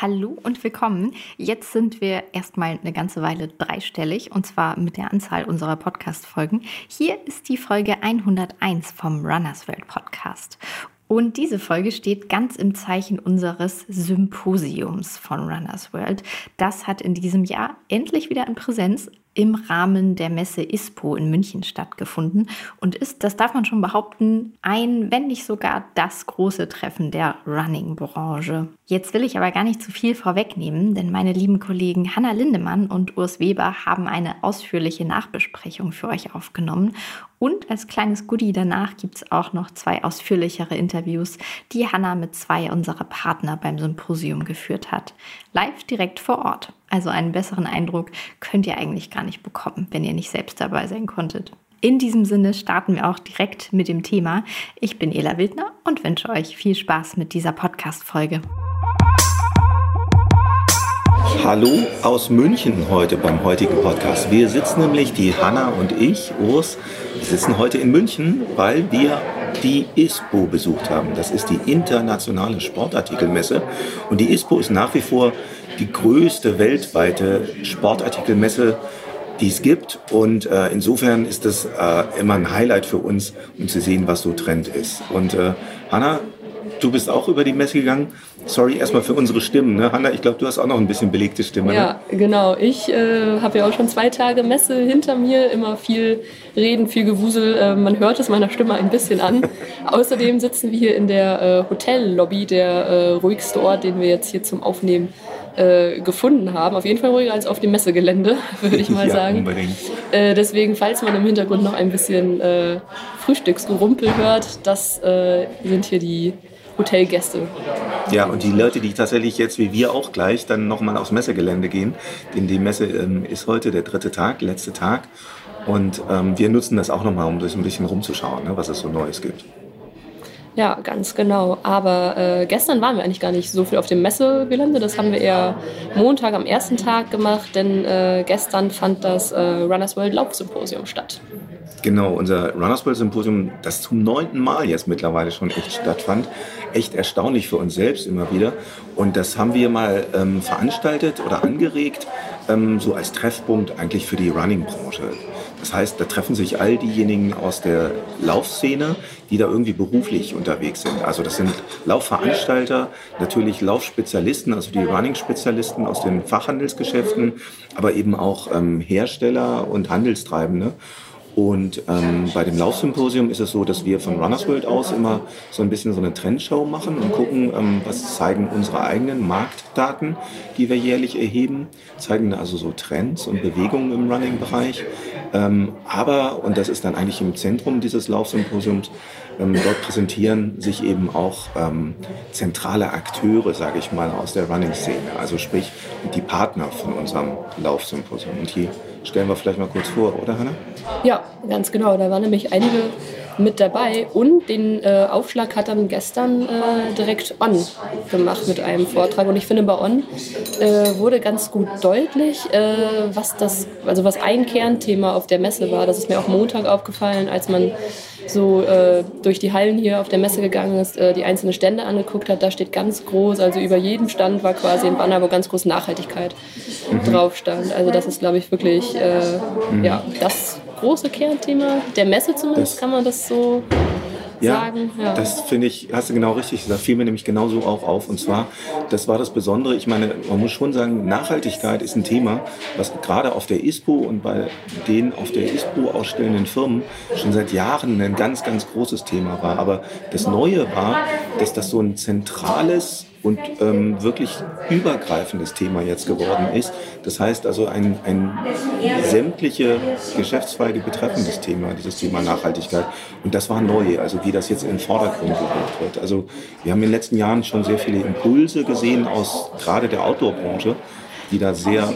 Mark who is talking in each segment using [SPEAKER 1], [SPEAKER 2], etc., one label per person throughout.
[SPEAKER 1] Hallo und willkommen. Jetzt sind wir erstmal eine ganze Weile dreistellig und zwar mit der Anzahl unserer Podcast-Folgen. Hier ist die Folge 101 vom Runners World Podcast. Und diese Folge steht ganz im Zeichen unseres Symposiums von Runners World. Das hat in diesem Jahr endlich wieder in Präsenz im Rahmen der Messe ISPO in München stattgefunden und ist, das darf man schon behaupten, ein, wenn nicht sogar das große Treffen der Running-Branche. Jetzt will ich aber gar nicht zu viel vorwegnehmen, denn meine lieben Kollegen Hanna Lindemann und Urs Weber haben eine ausführliche Nachbesprechung für euch aufgenommen und als kleines Goodie danach gibt es auch noch zwei ausführlichere Interviews, die Hanna mit zwei unserer Partner beim Symposium geführt hat. Live direkt vor Ort. Also einen besseren Eindruck könnt ihr eigentlich gar nicht bekommen, wenn ihr nicht selbst dabei sein konntet. In diesem Sinne starten wir auch direkt mit dem Thema. Ich bin Ela Wildner und wünsche euch viel Spaß mit dieser Podcast-Folge.
[SPEAKER 2] Hallo aus München heute beim heutigen Podcast. Wir sitzen nämlich, die Hanna und ich, Urs, sitzen heute in München, weil wir die ISPO besucht haben. Das ist die internationale Sportartikelmesse. Und die ISPO ist nach wie vor die größte weltweite Sportartikelmesse, die es gibt. Und äh, insofern ist das äh, immer ein Highlight für uns, um zu sehen, was so Trend ist. Und äh, Hanna, du bist auch über die Messe gegangen. Sorry erstmal für unsere Stimmen. Ne? Hanna, ich glaube, du hast auch noch ein bisschen belegte Stimme.
[SPEAKER 3] Ja,
[SPEAKER 2] ne?
[SPEAKER 3] genau. Ich äh, habe ja auch schon zwei Tage Messe hinter mir. Immer viel Reden, viel Gewusel. Äh, man hört es meiner Stimme ein bisschen an. Außerdem sitzen wir hier in der äh, Hotellobby, der äh, ruhigste Ort, den wir jetzt hier zum Aufnehmen äh, gefunden haben. Auf jeden Fall ruhiger als auf dem Messegelände, würde ich mal
[SPEAKER 2] ja,
[SPEAKER 3] sagen.
[SPEAKER 2] Unbedingt.
[SPEAKER 3] Äh, deswegen, falls man im Hintergrund noch ein bisschen Frühstücksgerumpel hört, das sind hier die Hotelgäste.
[SPEAKER 2] Ja, und die Leute, die tatsächlich jetzt wie wir auch gleich dann nochmal aufs Messegelände gehen, denn die Messe ähm, ist heute der dritte Tag, letzte Tag. Und ähm, wir nutzen das auch nochmal, um durch ein bisschen rumzuschauen, ne, was es so Neues gibt.
[SPEAKER 3] Ja, ganz genau. Aber äh, gestern waren wir eigentlich gar nicht so viel auf dem Messegelände. Das haben wir eher Montag am ersten Tag gemacht, denn äh, gestern fand das äh, Runners World Laufsymposium statt.
[SPEAKER 2] Genau, unser Runners World Symposium, das zum neunten Mal jetzt mittlerweile schon echt stattfand. Echt erstaunlich für uns selbst immer wieder. Und das haben wir mal ähm, veranstaltet oder angeregt, ähm, so als Treffpunkt eigentlich für die Running-Branche. Das heißt, da treffen sich all diejenigen aus der Laufszene, die da irgendwie beruflich unterwegs sind. Also das sind Laufveranstalter, natürlich Laufspezialisten, also die Running-Spezialisten aus den Fachhandelsgeschäften, aber eben auch ähm, Hersteller und Handelstreibende. Und ähm, bei dem Laufsymposium ist es so, dass wir von Runners World aus immer so ein bisschen so eine Trendshow machen und gucken, ähm, was zeigen unsere eigenen Marktdaten, die wir jährlich erheben, zeigen also so Trends und Bewegungen im Running-Bereich. Ähm, aber, und das ist dann eigentlich im Zentrum dieses Laufsymposiums, ähm, dort präsentieren sich eben auch ähm, zentrale Akteure, sage ich mal, aus der Running-Szene, also sprich die Partner von unserem Laufsymposium. Und die stellen wir vielleicht mal kurz vor, oder Hanna?
[SPEAKER 3] Ja, ganz genau. Da waren nämlich einige mit dabei und den äh, Aufschlag hat dann gestern äh, direkt On gemacht mit einem Vortrag und ich finde bei On äh, wurde ganz gut deutlich, äh, was das, also was ein Kernthema auf der Messe war. Das ist mir auch Montag aufgefallen, als man so äh, durch die Hallen hier auf der Messe gegangen ist, äh, die einzelnen Stände angeguckt hat, da steht ganz groß, also über jedem Stand war quasi ein Banner, wo ganz groß Nachhaltigkeit mhm. drauf stand. Also das ist, glaube ich, wirklich äh, mhm. ja, das große Kernthema der Messe zumindest, das kann man das so
[SPEAKER 2] ja,
[SPEAKER 3] sagen.
[SPEAKER 2] Ja, das finde ich, hast du genau richtig gesagt, fiel mir nämlich genauso auch auf. Und zwar, das war das Besondere, ich meine, man muss schon sagen, Nachhaltigkeit ist ein Thema, was gerade auf der ISPO und bei den auf der ISPO ausstellenden Firmen schon seit Jahren ein ganz, ganz großes Thema war. Aber das Neue war, dass das so ein zentrales und ähm, wirklich übergreifendes Thema jetzt geworden ist. Das heißt also ein, ein sämtliche Geschäftszweige betreffendes Thema, dieses Thema Nachhaltigkeit. Und das war neu, also wie das jetzt in den Vordergrund gerückt wird. Also wir haben in den letzten Jahren schon sehr viele Impulse gesehen aus gerade der Outdoor-Branche die da sehr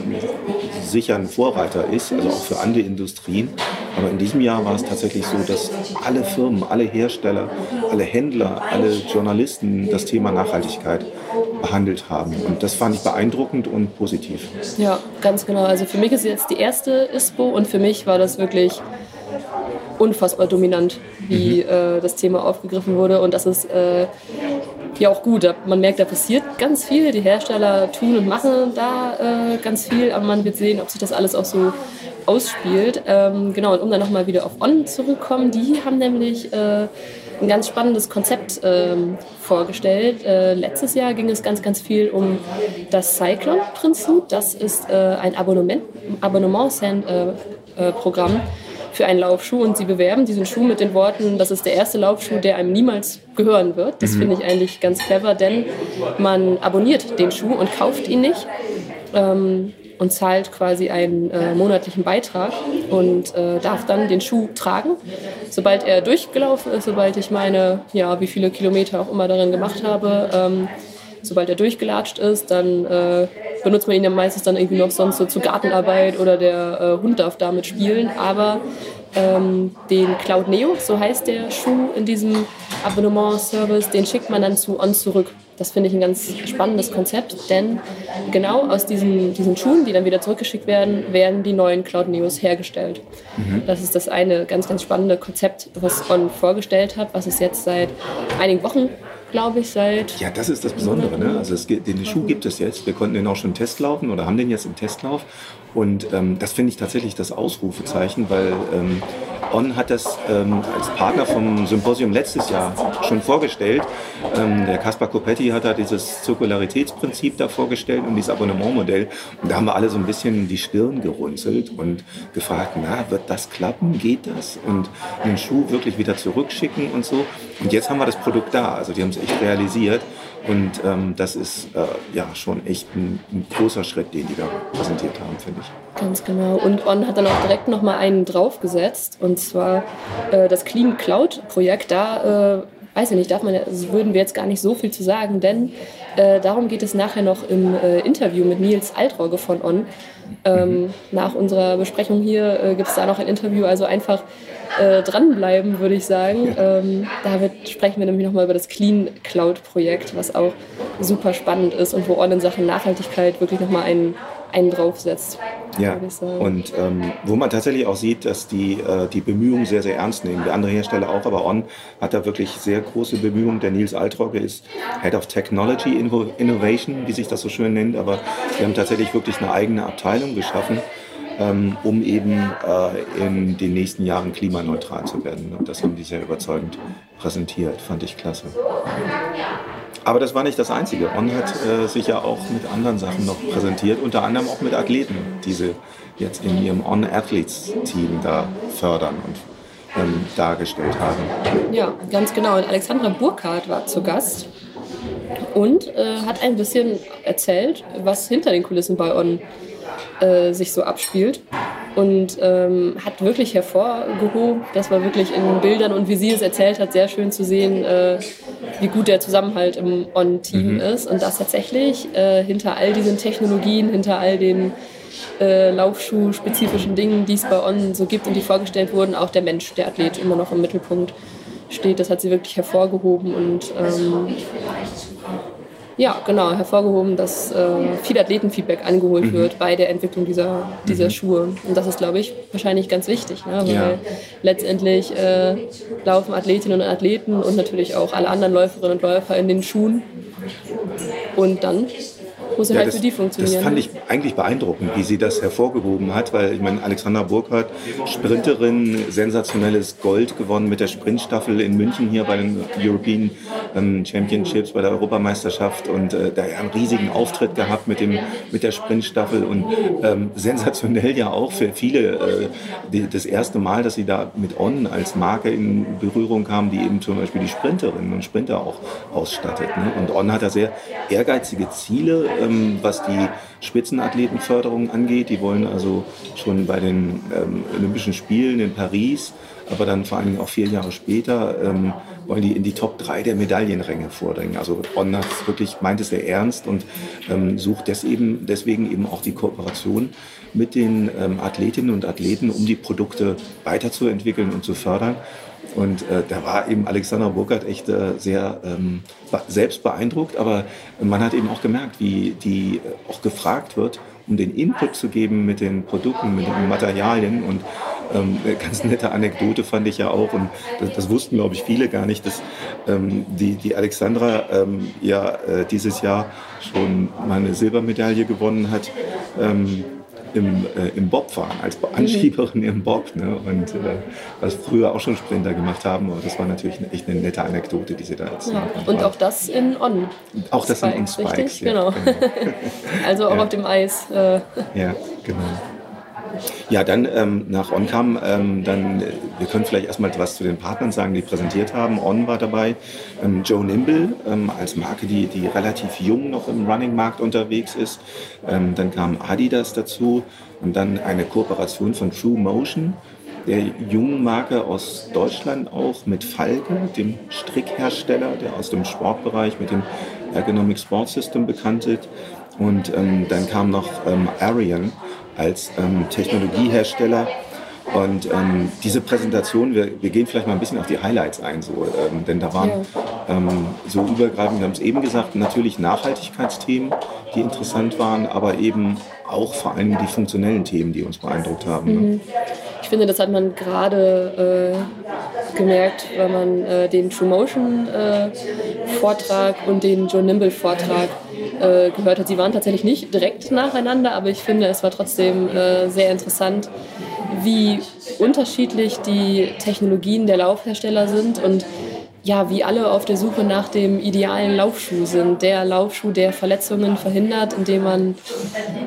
[SPEAKER 2] sicher ein Vorreiter ist, also auch für andere Industrien. Aber in diesem Jahr war es tatsächlich so, dass alle Firmen, alle Hersteller, alle Händler, alle Journalisten das Thema Nachhaltigkeit behandelt haben. Und das fand ich beeindruckend und positiv.
[SPEAKER 3] Ja, ganz genau. Also für mich ist jetzt die erste ISPO und für mich war das wirklich unfassbar dominant, wie mhm. äh, das Thema aufgegriffen wurde und dass es äh, ja auch gut. Man merkt, da passiert ganz viel. Die Hersteller tun und machen da äh, ganz viel, aber man wird sehen, ob sich das alles auch so ausspielt. Ähm, genau, und um dann nochmal wieder auf On zurückkommen, die haben nämlich äh, ein ganz spannendes Konzept ähm, vorgestellt. Äh, letztes Jahr ging es ganz, ganz viel um das Cyclone-Prinzip. Das ist äh, ein Abonnement, Abonnement-Programm für einen Laufschuh und sie bewerben diesen Schuh mit den Worten, das ist der erste Laufschuh, der einem niemals gehören wird. Das mhm. finde ich eigentlich ganz clever, denn man abonniert den Schuh und kauft ihn nicht. Ähm, und zahlt quasi einen äh, monatlichen Beitrag und äh, darf dann den Schuh tragen. Sobald er durchgelaufen ist, sobald ich meine, ja, wie viele Kilometer auch immer darin gemacht habe, ähm, sobald er durchgelatscht ist, dann äh, benutzt man ihn ja meistens dann irgendwie noch sonst so zur Gartenarbeit oder der äh, Hund darf damit spielen. Aber ähm, den Cloud Neo, so heißt der Schuh in diesem Abonnement-Service, den schickt man dann zu On zurück. Das finde ich ein ganz spannendes Konzept, denn genau aus diesen, diesen Schuhen, die dann wieder zurückgeschickt werden, werden die neuen Cloud Neos hergestellt. Mhm. Das ist das eine ganz, ganz spannende Konzept, was On vorgestellt hat, was es jetzt seit einigen Wochen glaube ich, seit.
[SPEAKER 2] Ja, das ist das Besondere. Ne? Also es, den Schuh gibt es jetzt. Wir konnten den auch schon testlaufen oder haben den jetzt im Testlauf. Und ähm, das finde ich tatsächlich das Ausrufezeichen, weil ähm, On hat das ähm, als Partner vom Symposium letztes Jahr schon vorgestellt. Ähm, der Kaspar Kopetti hat da dieses Zirkularitätsprinzip da vorgestellt und dieses Abonnementmodell. Und da haben wir alle so ein bisschen die Stirn gerunzelt und gefragt, na, wird das klappen? Geht das? Und den Schuh wirklich wieder zurückschicken und so. Und jetzt haben wir das Produkt da. Also die haben es echt realisiert. Und ähm, das ist äh, ja schon echt ein, ein, großer Schritt, den die da präsentiert haben, finde ich.
[SPEAKER 3] Ganz genau. Und On hat dann auch direkt noch mal einen draufgesetzt. Und zwar äh, das Clean Cloud Projekt. Da äh, weiß ich nicht, darf man, würden wir jetzt gar nicht so viel zu sagen, denn äh, darum geht es nachher noch im äh, Interview mit Nils Altrogge von On. Ähm, mhm. Nach unserer Besprechung hier äh, gibt es da noch ein Interview, also einfach äh, dranbleiben, würde ich sagen. Ähm, da wird, sprechen wir nämlich nochmal über das Clean Cloud Projekt, was auch super spannend ist und wo On in Sachen Nachhaltigkeit wirklich nochmal einen, einen draufsetzt.
[SPEAKER 2] Ja, und ähm, wo man tatsächlich auch sieht, dass die äh, die Bemühungen sehr, sehr ernst nehmen. Der andere Hersteller auch, aber On hat da wirklich sehr große Bemühungen. Der Nils Altrogge ist Head of Technology Innovation, wie sich das so schön nennt, aber wir haben tatsächlich wirklich eine eigene Abteilung geschaffen ähm, um eben äh, in den nächsten Jahren klimaneutral zu werden. Und das haben die sehr überzeugend präsentiert, fand ich klasse. Aber das war nicht das Einzige. On hat äh, sich ja auch mit anderen Sachen noch präsentiert, unter anderem auch mit Athleten, die sie jetzt in ihrem On Athletes Team da fördern und ähm, dargestellt haben.
[SPEAKER 3] Ja, ganz genau. Und Alexandra Burkhardt war zu Gast und äh, hat ein bisschen erzählt, was hinter den Kulissen bei On äh, sich so abspielt. Und ähm, hat wirklich hervorgehoben, das war wirklich in Bildern und wie sie es erzählt hat, sehr schön zu sehen, äh, wie gut der Zusammenhalt im On-Team mhm. ist. Und dass tatsächlich äh, hinter all diesen Technologien, hinter all den äh, Laufschuh-spezifischen Dingen, die es bei On so gibt und die vorgestellt wurden, auch der Mensch, der Athlet immer noch im Mittelpunkt steht. Das hat sie wirklich hervorgehoben und ähm, ja, genau, hervorgehoben, dass äh, viel Athletenfeedback angeholt mhm. wird bei der Entwicklung dieser, dieser mhm. Schuhe. Und das ist, glaube ich, wahrscheinlich ganz wichtig, ne? weil ja. letztendlich äh, laufen Athletinnen und Athleten und natürlich auch alle anderen Läuferinnen und Läufer in den Schuhen. Und dann muss ja, halt das, für die funktionieren.
[SPEAKER 2] Das fand ich eigentlich beeindruckend, wie sie das hervorgehoben hat, weil ich meine, Alexandra Burkhardt, Sprinterin, sensationelles Gold gewonnen mit der Sprintstaffel in München hier bei den European ähm, Championships, bei der Europameisterschaft und äh, da einen riesigen Auftritt gehabt mit, dem, mit der Sprintstaffel und ähm, sensationell ja auch für viele äh, die, das erste Mal, dass sie da mit On als Marke in Berührung kam, die eben zum Beispiel die Sprinterinnen und Sprinter auch ausstattet. Ne? Und On hat da sehr ehrgeizige Ziele, ähm, was die Spitzenathletenförderung angeht. Die wollen also schon bei den ähm, Olympischen Spielen in Paris, aber dann vor allen Dingen auch vier Jahre später, ähm, wollen die in die Top 3 der Medaillenränge vordringen. Also On hat wirklich meint es sehr ernst und ähm, sucht des eben, deswegen eben auch die Kooperation mit den ähm, Athletinnen und Athleten, um die Produkte weiterzuentwickeln und zu fördern. Und äh, da war eben Alexander Burkhardt echt äh, sehr ähm, selbst beeindruckt, aber man hat eben auch gemerkt, wie die äh, auch gefragt wird, um den Input zu geben mit den Produkten, mit den Materialien. Und ähm, ganz nette Anekdote fand ich ja auch und das, das wussten glaube ich viele gar nicht, dass ähm, die, die Alexandra ähm, ja äh, dieses Jahr schon mal eine Silbermedaille gewonnen hat. Ähm, im, äh, im Bob fahren, als Anschieberin im Bob. Ne? Und äh, was früher auch schon Sprinter gemacht haben. Aber das war natürlich echt eine nette Anekdote, die sie da jetzt
[SPEAKER 3] ja. Und auch das in On.
[SPEAKER 2] Auch das Spikes, in On Spikes.
[SPEAKER 3] Richtig? Ja, genau. genau. also auch ja. auf dem Eis. Äh.
[SPEAKER 2] Ja, genau. Ja, dann ähm, nach On kam, ähm, dann, äh, wir können vielleicht erstmal was zu den Partnern sagen, die präsentiert haben. On war dabei, ähm, Joe Nimble ähm, als Marke, die, die relativ jung noch im Running-Markt unterwegs ist. Ähm, dann kam Adidas dazu und dann eine Kooperation von True Motion, der jungen Marke aus Deutschland auch mit Falke, dem Strickhersteller, der aus dem Sportbereich mit dem Ergonomic Sport System bekannt ist. Und ähm, dann kam noch ähm, Arian, als ähm, Technologiehersteller. Und ähm, diese Präsentation, wir, wir, gehen vielleicht mal ein bisschen auf die Highlights ein, so, ähm, denn da waren ähm, so übergreifend, wir haben es eben gesagt, natürlich Nachhaltigkeitsthemen, die interessant waren, aber eben auch vor allem die funktionellen Themen, die uns beeindruckt haben. Ne?
[SPEAKER 3] Mhm. Ich finde, das hat man gerade äh, gemerkt, wenn man äh, den True Motion äh, Vortrag und den Joe Nimble Vortrag äh, gehört hat. Sie waren tatsächlich nicht direkt nacheinander, aber ich finde, es war trotzdem äh, sehr interessant, wie unterschiedlich die Technologien der Laufhersteller sind und ja, wie alle auf der Suche nach dem idealen Laufschuh sind. Der Laufschuh, der Verletzungen verhindert, indem man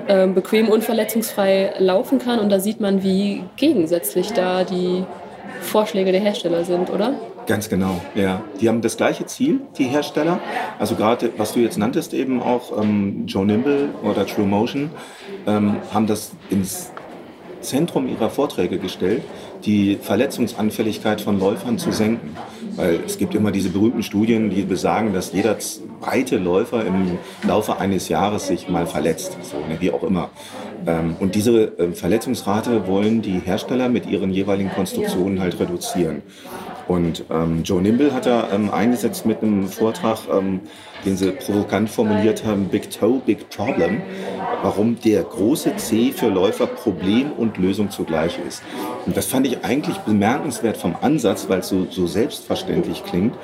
[SPEAKER 3] äh, bequem und verletzungsfrei laufen kann. Und da sieht man, wie gegensätzlich da die Vorschläge der Hersteller sind, oder?
[SPEAKER 2] Ganz genau, ja. Die haben das gleiche Ziel, die Hersteller. Also gerade, was du jetzt nanntest, eben auch ähm, Joe Nimble oder True Motion, ähm, haben das ins Zentrum ihrer Vorträge gestellt, die Verletzungsanfälligkeit von Läufern zu senken. Weil es gibt immer diese berühmten Studien, die besagen, dass jeder zweite Läufer im Laufe eines Jahres sich mal verletzt, so, ne, wie auch immer. Ähm, und diese äh, Verletzungsrate wollen die Hersteller mit ihren jeweiligen Konstruktionen halt reduzieren. Und ähm, Joe Nimble hat da ähm, eingesetzt mit einem Vortrag, ähm, den sie provokant formuliert haben, Big Toe, Big Problem, warum der große C für Läufer Problem und Lösung zugleich ist. Und das fand ich eigentlich bemerkenswert vom Ansatz, weil es so, so selbstverständlich klingt.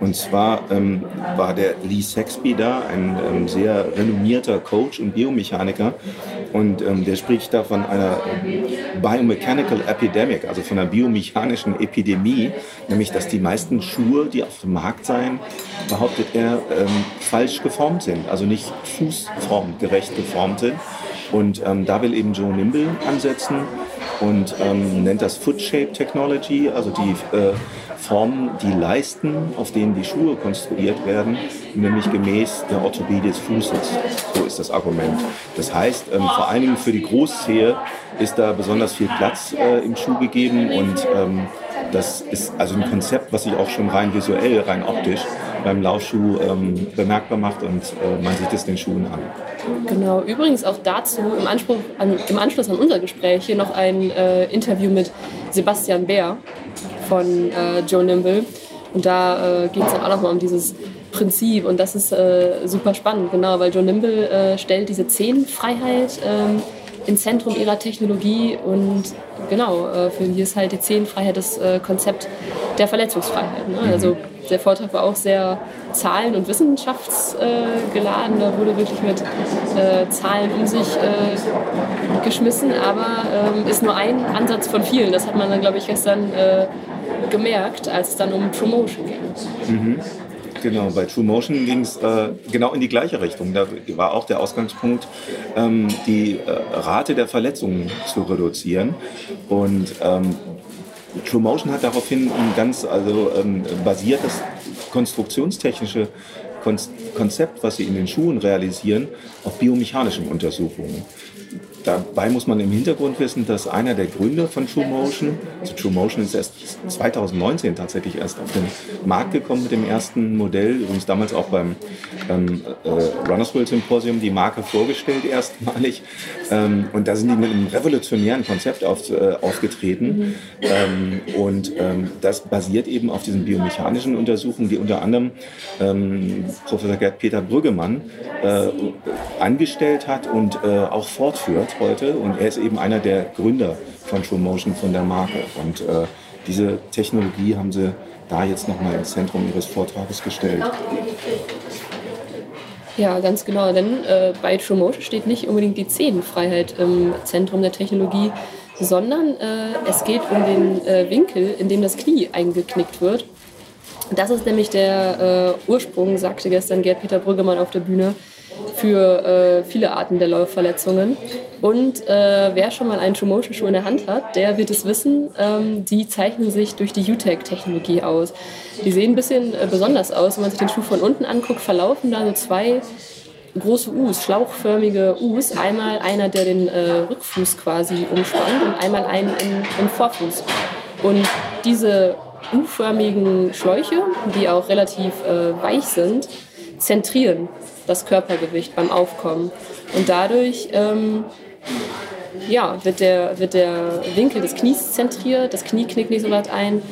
[SPEAKER 2] Und zwar ähm, war der Lee Sexby da, ein ähm, sehr renommierter Coach und Biomechaniker. Und ähm, der spricht da von einer Biomechanical Epidemic, also von einer biomechanischen Epidemie, nämlich dass die meisten Schuhe, die auf dem Markt seien, behauptet er, ähm, falsch geformt sind, also nicht fußformgerecht geformt sind. Und ähm, da will eben Joe Nimble ansetzen und ähm, nennt das Foot Shape Technology, also die äh, Formen, die Leisten, auf denen die Schuhe konstruiert werden, nämlich gemäß der Orthopädie des Fußes. So ist das Argument. Das heißt, ähm, vor allen Dingen für die Großzehe ist da besonders viel Platz äh, im Schuh gegeben und ähm, das ist also ein Konzept, was sich auch schon rein visuell, rein optisch beim Laufschuh ähm, bemerkbar macht und äh, man sieht es den Schuhen an.
[SPEAKER 3] Genau, übrigens auch dazu im, Anspruch an, im Anschluss an unser Gespräch hier noch ein äh, Interview mit Sebastian Bär von äh, Joe Nimble. Und da äh, geht es dann auch nochmal um dieses Prinzip und das ist äh, super spannend, genau, weil Joe Nimble äh, stellt diese Zehenfreiheit ähm, ins Zentrum ihrer Technologie und genau, äh, für die ist halt die Zehenfreiheit das äh, Konzept der Verletzungsfreiheit. Ne? Also der Vortrag war auch sehr zahlen- und wissenschaftsgeladen. da wurde wirklich mit äh, Zahlen um sich äh, geschmissen, aber ähm, ist nur ein Ansatz von vielen. Das hat man dann, glaube ich, gestern äh, gemerkt, als es dann um Promotion ging.
[SPEAKER 2] Mhm. Genau, bei True Motion ging es äh, genau in die gleiche Richtung. Da war auch der Ausgangspunkt, ähm, die äh, Rate der Verletzungen zu reduzieren. Und ähm, True Motion hat daraufhin ein ganz also, ähm, basiertes konstruktionstechnische Konzept, was sie in den Schuhen realisieren, auf biomechanischen Untersuchungen. Dabei muss man im Hintergrund wissen, dass einer der Gründer von TrueMotion, also TrueMotion ist erst 2019 tatsächlich erst auf den Markt gekommen mit dem ersten Modell, übrigens damals auch beim ähm, äh, Runners World Symposium die Marke vorgestellt erstmalig. Ähm, und da sind die mit einem revolutionären Konzept auf, äh, aufgetreten. Ähm, und ähm, das basiert eben auf diesen biomechanischen Untersuchungen, die unter anderem ähm, Professor Gerd Peter Brüggemann äh, angestellt hat und äh, auch fortführt. Heute und er ist eben einer der Gründer von True Motion, von der Marke. Und äh, diese Technologie haben sie da jetzt nochmal ins Zentrum ihres Vortrages gestellt.
[SPEAKER 3] Ja, ganz genau. Denn äh, bei True Motion steht nicht unbedingt die Zehenfreiheit im Zentrum der Technologie, sondern äh, es geht um den äh, Winkel, in dem das Knie eingeknickt wird. Das ist nämlich der äh, Ursprung, sagte gestern Gerd-Peter Brüggemann auf der Bühne, für äh, viele Arten der Laufverletzungen. Und äh, wer schon mal einen True Motion Schuh in der Hand hat, der wird es wissen, ähm, die zeichnen sich durch die UTEC-Technologie aus. Die sehen ein bisschen äh, besonders aus. Wenn man sich den Schuh von unten anguckt, verlaufen da so zwei große U's, schlauchförmige U's. Einmal einer, der den äh, Rückfuß quasi umspannt und einmal einen im, im Vorfuß. Und diese U-förmigen Schläuche, die auch relativ äh, weich sind, zentrieren das Körpergewicht beim Aufkommen. Und dadurch ähm, ja, wird, der, wird der Winkel des Knies zentriert, das Knie knickt nicht so weit ein.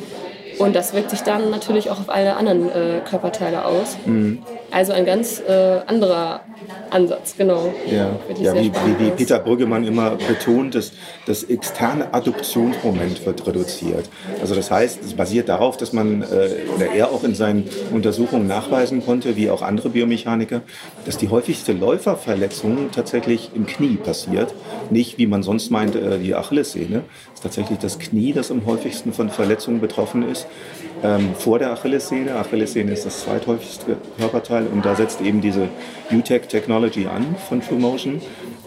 [SPEAKER 3] Und das wirkt sich dann natürlich auch auf alle anderen äh, Körperteile aus. Mhm. Also ein ganz äh, anderer Ansatz, genau.
[SPEAKER 2] Ja, ja wie, wie, wie, Peter Brüggemann immer betont, dass das externe Adduktionsmoment wird reduziert. Also das heißt, es basiert darauf, dass man, äh, oder er auch in seinen Untersuchungen nachweisen konnte, wie auch andere Biomechaniker, dass die häufigste Läuferverletzung tatsächlich im Knie passiert. Nicht, wie man sonst meint, äh, die Achillessehne. Es ist tatsächlich das Knie, das am häufigsten von Verletzungen betroffen ist ähm, vor der Achillessehne. Achillessehne ist das zweithäufigste Körperteil und da setzt eben diese UTEC Technology an von TrueMotion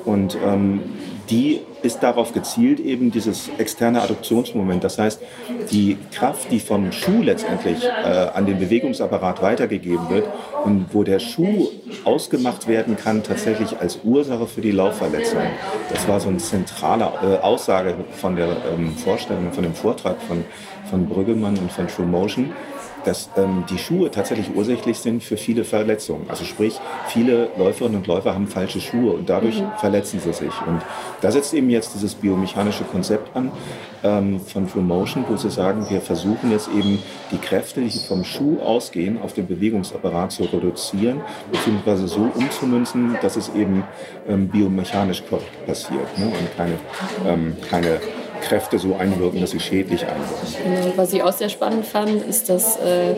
[SPEAKER 2] und ähm, die ist darauf gezielt, eben dieses externe Adduktionsmoment. Das heißt, die Kraft, die vom Schuh letztendlich äh, an den Bewegungsapparat weitergegeben wird und wo der Schuh ausgemacht werden kann, tatsächlich als Ursache für die Laufverletzung. Das war so eine zentrale äh, Aussage von der ähm, Vorstellung, von dem Vortrag von von Brüggemann und von True Motion, dass ähm, die Schuhe tatsächlich ursächlich sind für viele Verletzungen. Also sprich, viele Läuferinnen und Läufer haben falsche Schuhe und dadurch mhm. verletzen sie sich. Und da setzt eben jetzt dieses biomechanische Konzept an ähm, von True Motion, wo sie sagen, wir versuchen jetzt eben die Kräfte, die vom Schuh ausgehen, auf den Bewegungsapparat zu reduzieren, beziehungsweise so umzumünzen, dass es eben ähm, biomechanisch passiert ne? und keine, ähm, keine Kräfte so einwirken, dass sie schädlich einwirken.
[SPEAKER 3] Genau, was ich auch sehr spannend fand, ist, dass äh,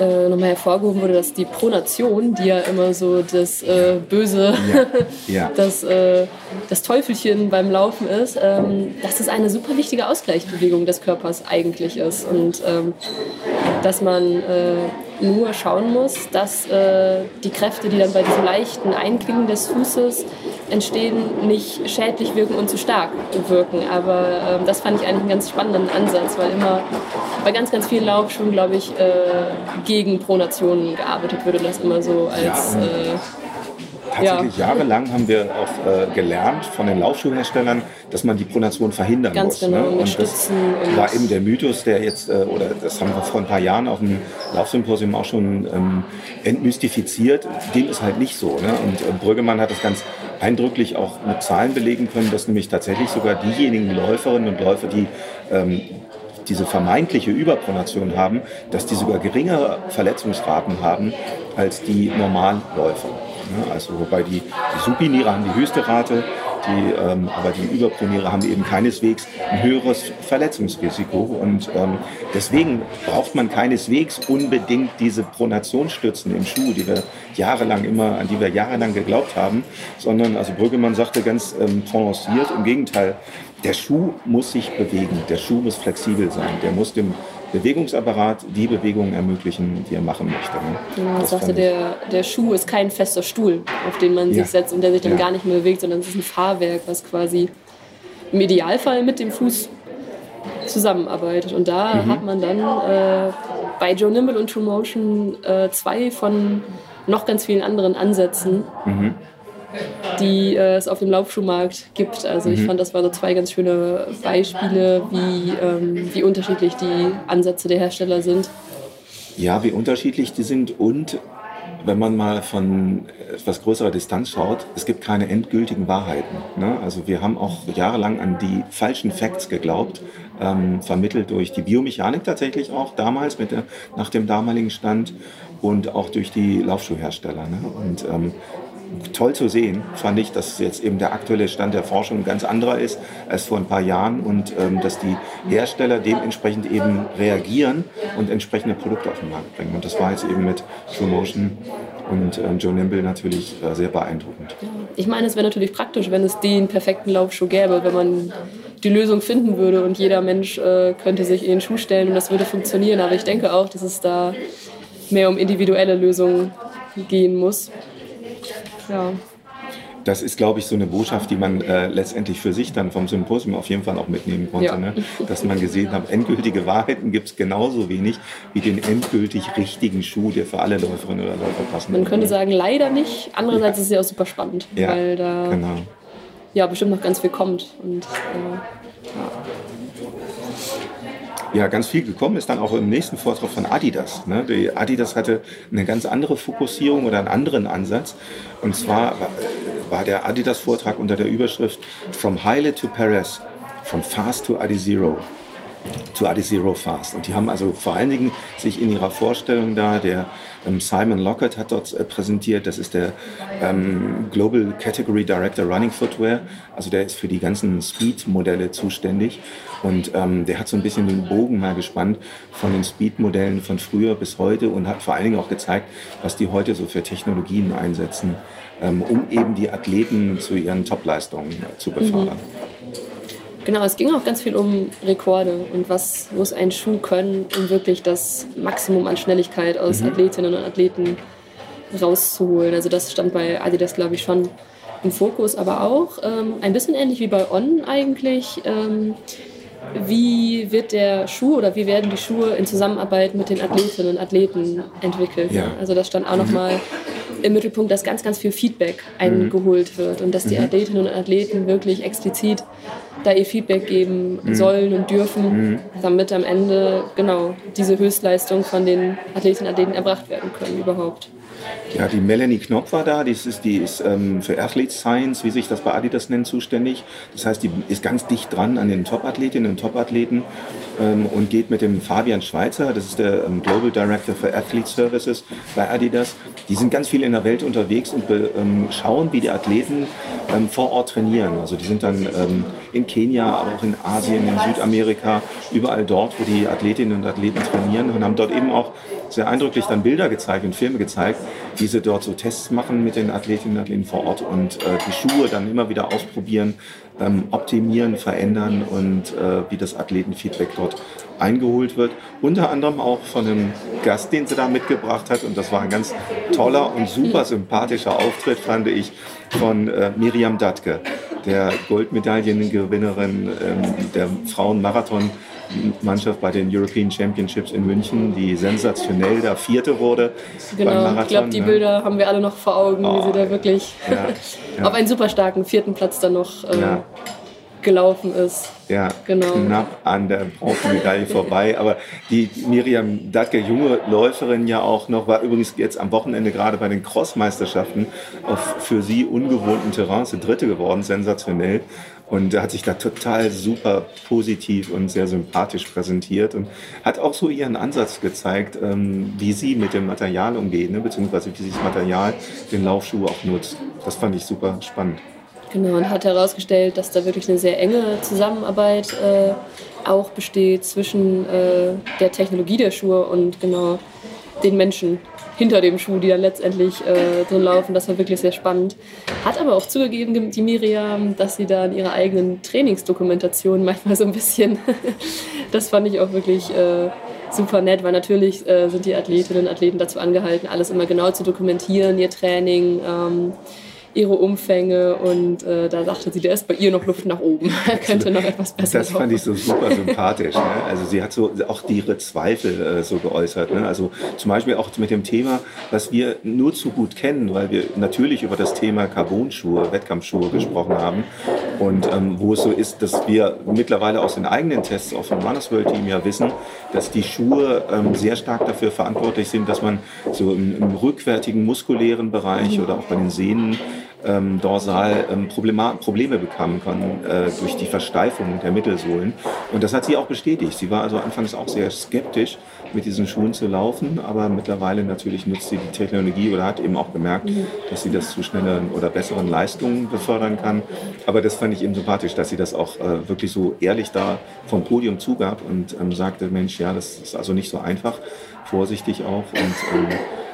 [SPEAKER 3] äh, nochmal hervorgehoben wurde, dass die Pronation, die ja immer so das äh, Böse, ja. Ja. das, äh, das Teufelchen beim Laufen ist, ähm, dass es eine super wichtige Ausgleichsbewegung des Körpers eigentlich ist. Und ähm, dass man äh, nur schauen muss, dass äh, die Kräfte, die dann bei diesem leichten Einklinken des Fußes entstehen, nicht schädlich wirken und zu stark wirken. Aber ähm, das fand ich eigentlich einen ganz spannenden Ansatz, weil immer bei ganz, ganz vielen Laufschuhen, glaube ich, äh, gegen Pronationen gearbeitet wird und das immer so als...
[SPEAKER 2] Ja,
[SPEAKER 3] äh,
[SPEAKER 2] tatsächlich ja. jahrelang haben wir auch äh, gelernt von den Laufschuhherstellern, dass man die Pronation verhindern
[SPEAKER 3] Ganz
[SPEAKER 2] muss.
[SPEAKER 3] Genau,
[SPEAKER 2] ne? Und das und war eben der Mythos, der jetzt, äh, oder das haben wir vor ein paar Jahren auf dem Laufsymposium auch schon ähm, entmystifiziert. Dem ist halt nicht so. Ne? Und äh, Brüggemann hat das ganz eindrücklich auch mit Zahlen belegen können, dass nämlich tatsächlich sogar diejenigen Läuferinnen und Läufer, die ähm, diese vermeintliche Überpronation haben, dass die sogar geringere Verletzungsraten haben als die Normalläufer. Also wobei die, die Supiniere haben die höchste Rate, die, ähm, aber die Überproniere haben eben keineswegs ein höheres Verletzungsrisiko. Und ähm, deswegen braucht man keineswegs unbedingt diese Pronationsstützen im Schuh, die wir jahrelang immer, an die wir jahrelang geglaubt haben, sondern, also Brüggemann sagte ganz ähm, prononciert, im Gegenteil, der Schuh muss sich bewegen, der Schuh muss flexibel sein, der muss dem Bewegungsapparat die Bewegungen ermöglichen, die er machen möchte. Ne?
[SPEAKER 3] Genau, das sagte der, der Schuh ist kein fester Stuhl, auf den man ja. sich setzt und der sich dann ja. gar nicht mehr bewegt, sondern es ist ein Fahrwerk, was quasi im Idealfall mit dem Fuß zusammenarbeitet. Und da mhm. hat man dann äh, bei Joe Nimble und True Motion äh, zwei von noch ganz vielen anderen Ansätzen. Mhm die äh, es auf dem Laufschuhmarkt gibt. Also ich mhm. fand, das waren so zwei ganz schöne Beispiele, wie, ähm, wie unterschiedlich die Ansätze der Hersteller sind.
[SPEAKER 2] Ja, wie unterschiedlich die sind und wenn man mal von etwas größerer Distanz schaut, es gibt keine endgültigen Wahrheiten. Ne? Also wir haben auch jahrelang an die falschen Facts geglaubt, ähm, vermittelt durch die Biomechanik tatsächlich auch damals mit der, nach dem damaligen Stand und auch durch die Laufschuhhersteller. Ne? Und ähm, toll zu sehen, fand ich, dass jetzt eben der aktuelle Stand der Forschung ganz anderer ist als vor ein paar Jahren und ähm, dass die Hersteller dementsprechend eben reagieren und entsprechende Produkte auf den Markt bringen. Und das war jetzt eben mit True Motion und ähm, Joe Nimble natürlich äh, sehr beeindruckend.
[SPEAKER 3] Ich meine, es wäre natürlich praktisch, wenn es den perfekten Laufschuh gäbe, wenn man die Lösung finden würde und jeder Mensch äh, könnte sich in den Schuh stellen und das würde funktionieren. Aber ich denke auch, dass es da mehr um individuelle Lösungen gehen muss. Ja.
[SPEAKER 2] Das ist, glaube ich, so eine Botschaft, die man äh, letztendlich für sich dann vom Symposium auf jeden Fall auch mitnehmen konnte. Ja. Ne? Dass man gesehen hat, endgültige Wahrheiten gibt es genauso wenig wie den endgültig richtigen Schuh, der für alle Läuferinnen oder Läufer passen
[SPEAKER 3] Man könnte sagen, leider nicht. Andererseits ja. ist es ja auch super spannend, weil da genau. ja, bestimmt noch ganz viel kommt. Und, äh, ja
[SPEAKER 2] ganz viel gekommen ist dann auch im nächsten Vortrag von Adidas. Ne? Die Adidas hatte eine ganz andere Fokussierung oder einen anderen Ansatz. Und zwar war der Adidas-Vortrag unter der Überschrift From Haile to Paris, From Fast to Adi Zero zu Adi Zero Fast. Und die haben also vor allen Dingen sich in ihrer Vorstellung da, der Simon Lockett hat dort äh, präsentiert, das ist der ähm, Global Category Director Running Footwear, also der ist für die ganzen Speed-Modelle zuständig und ähm, der hat so ein bisschen den Bogen mal gespannt von den Speed-Modellen von früher bis heute und hat vor allen Dingen auch gezeigt, was die heute so für Technologien einsetzen, ähm, um eben die Athleten zu ihren Topleistungen äh, zu befördern. Mhm.
[SPEAKER 3] Genau, es ging auch ganz viel um Rekorde und was muss ein Schuh können, um wirklich das Maximum an Schnelligkeit aus mhm. Athletinnen und Athleten rauszuholen. Also das stand bei Adidas, glaube ich, schon im Fokus, aber auch ähm, ein bisschen ähnlich wie bei On eigentlich. Ähm, wie wird der Schuh oder wie werden die Schuhe in Zusammenarbeit mit den Athletinnen und Athleten entwickelt? Ja. Also das stand auch mhm. nochmal im Mittelpunkt, dass ganz, ganz viel Feedback eingeholt wird und dass die mhm. Athletinnen und Athleten wirklich explizit da ihr Feedback geben mhm. sollen und dürfen, mhm. damit am Ende genau diese Höchstleistung von den Athletinnen und Athleten erbracht werden können überhaupt.
[SPEAKER 2] Ja, die Melanie Knopf war da, die ist, die ist ähm, für Athlete Science, wie sich das bei Adidas nennt, zuständig. Das heißt, die ist ganz dicht dran an den Top-Athletinnen und Top-Athleten ähm, und geht mit dem Fabian Schweizer, das ist der ähm, Global Director für Athlete Services bei Adidas. Die sind ganz viel in der Welt unterwegs und ähm, schauen, wie die Athleten ähm, vor Ort trainieren. Also die sind dann ähm, in Kenia, aber auch in Asien, in Südamerika, überall dort, wo die Athletinnen und Athleten trainieren und haben dort eben auch sehr eindrücklich dann Bilder gezeigt und Filme gezeigt, wie sie dort so Tests machen mit den Athletinnen und Athleten vor Ort und äh, die Schuhe dann immer wieder ausprobieren, ähm, optimieren, verändern und äh, wie das Athletenfeedback dort eingeholt wird. Unter anderem auch von einem Gast, den sie da mitgebracht hat. Und das war ein ganz toller und super sympathischer Auftritt, fand ich, von äh, Miriam Datke, der Goldmedaillengewinnerin ähm, der Frauenmarathon. Mannschaft bei den European Championships in München, die sensationell da Vierte wurde.
[SPEAKER 3] Genau, ich glaube, die ne? Bilder haben wir alle noch vor Augen, oh, wie sie da wirklich ja, ja. auf einen super starken vierten Platz dann noch äh, ja. Gelaufen ist.
[SPEAKER 2] Ja, genau. knapp an der Bronzemedaille vorbei. Aber die Miriam Datke, junge Läuferin ja auch noch, war übrigens jetzt am Wochenende gerade bei den Crossmeisterschaften auf für sie ungewohnten Terrain, Dritte geworden, sensationell. Und hat sich da total super positiv und sehr sympathisch präsentiert und hat auch so ihren Ansatz gezeigt, ähm, wie sie mit dem Material umgeht, ne? beziehungsweise wie sie das Material, den Laufschuh auch nutzt. Das fand ich super spannend.
[SPEAKER 3] Genau, und hat herausgestellt, dass da wirklich eine sehr enge Zusammenarbeit äh, auch besteht zwischen äh, der Technologie der Schuhe und genau den Menschen hinter dem Schuh, die dann letztendlich äh, drin laufen. Das war wirklich sehr spannend. Hat aber auch zugegeben, die Miriam, dass sie da in ihrer eigenen Trainingsdokumentation manchmal so ein bisschen, das fand ich auch wirklich äh, super nett, weil natürlich äh, sind die Athletinnen und Athleten dazu angehalten, alles immer genau zu dokumentieren, ihr Training. Ähm, ihre Umfänge und äh, da sagte sie, da ist bei ihr noch Luft nach oben. könnte noch etwas besser
[SPEAKER 2] Das fand ich so super sympathisch. Ne? Also sie hat so auch ihre Zweifel äh, so geäußert. Ne? Also zum Beispiel auch mit dem Thema, was wir nur zu gut kennen, weil wir natürlich über das Thema Carbon-Schuhe, Wettkampfschuhe gesprochen haben und ähm, wo es so ist, dass wir mittlerweile aus den eigenen Tests auch vom Runners World Team ja wissen, dass die Schuhe ähm, sehr stark dafür verantwortlich sind, dass man so im, im rückwärtigen muskulären Bereich oder auch bei den Sehnen ähm, dorsal ähm, Problema Probleme bekamen können äh, durch die Versteifung der Mittelsohlen. Und das hat sie auch bestätigt. Sie war also anfangs auch sehr skeptisch, mit diesen Schuhen zu laufen, aber mittlerweile natürlich nutzt sie die Technologie oder hat eben auch gemerkt, mhm. dass sie das zu schnelleren oder besseren Leistungen befördern kann. Aber das fand ich eben sympathisch, dass sie das auch äh, wirklich so ehrlich da vom Podium zugab und ähm, sagte, Mensch, ja, das ist also nicht so einfach, vorsichtig auch und ähm,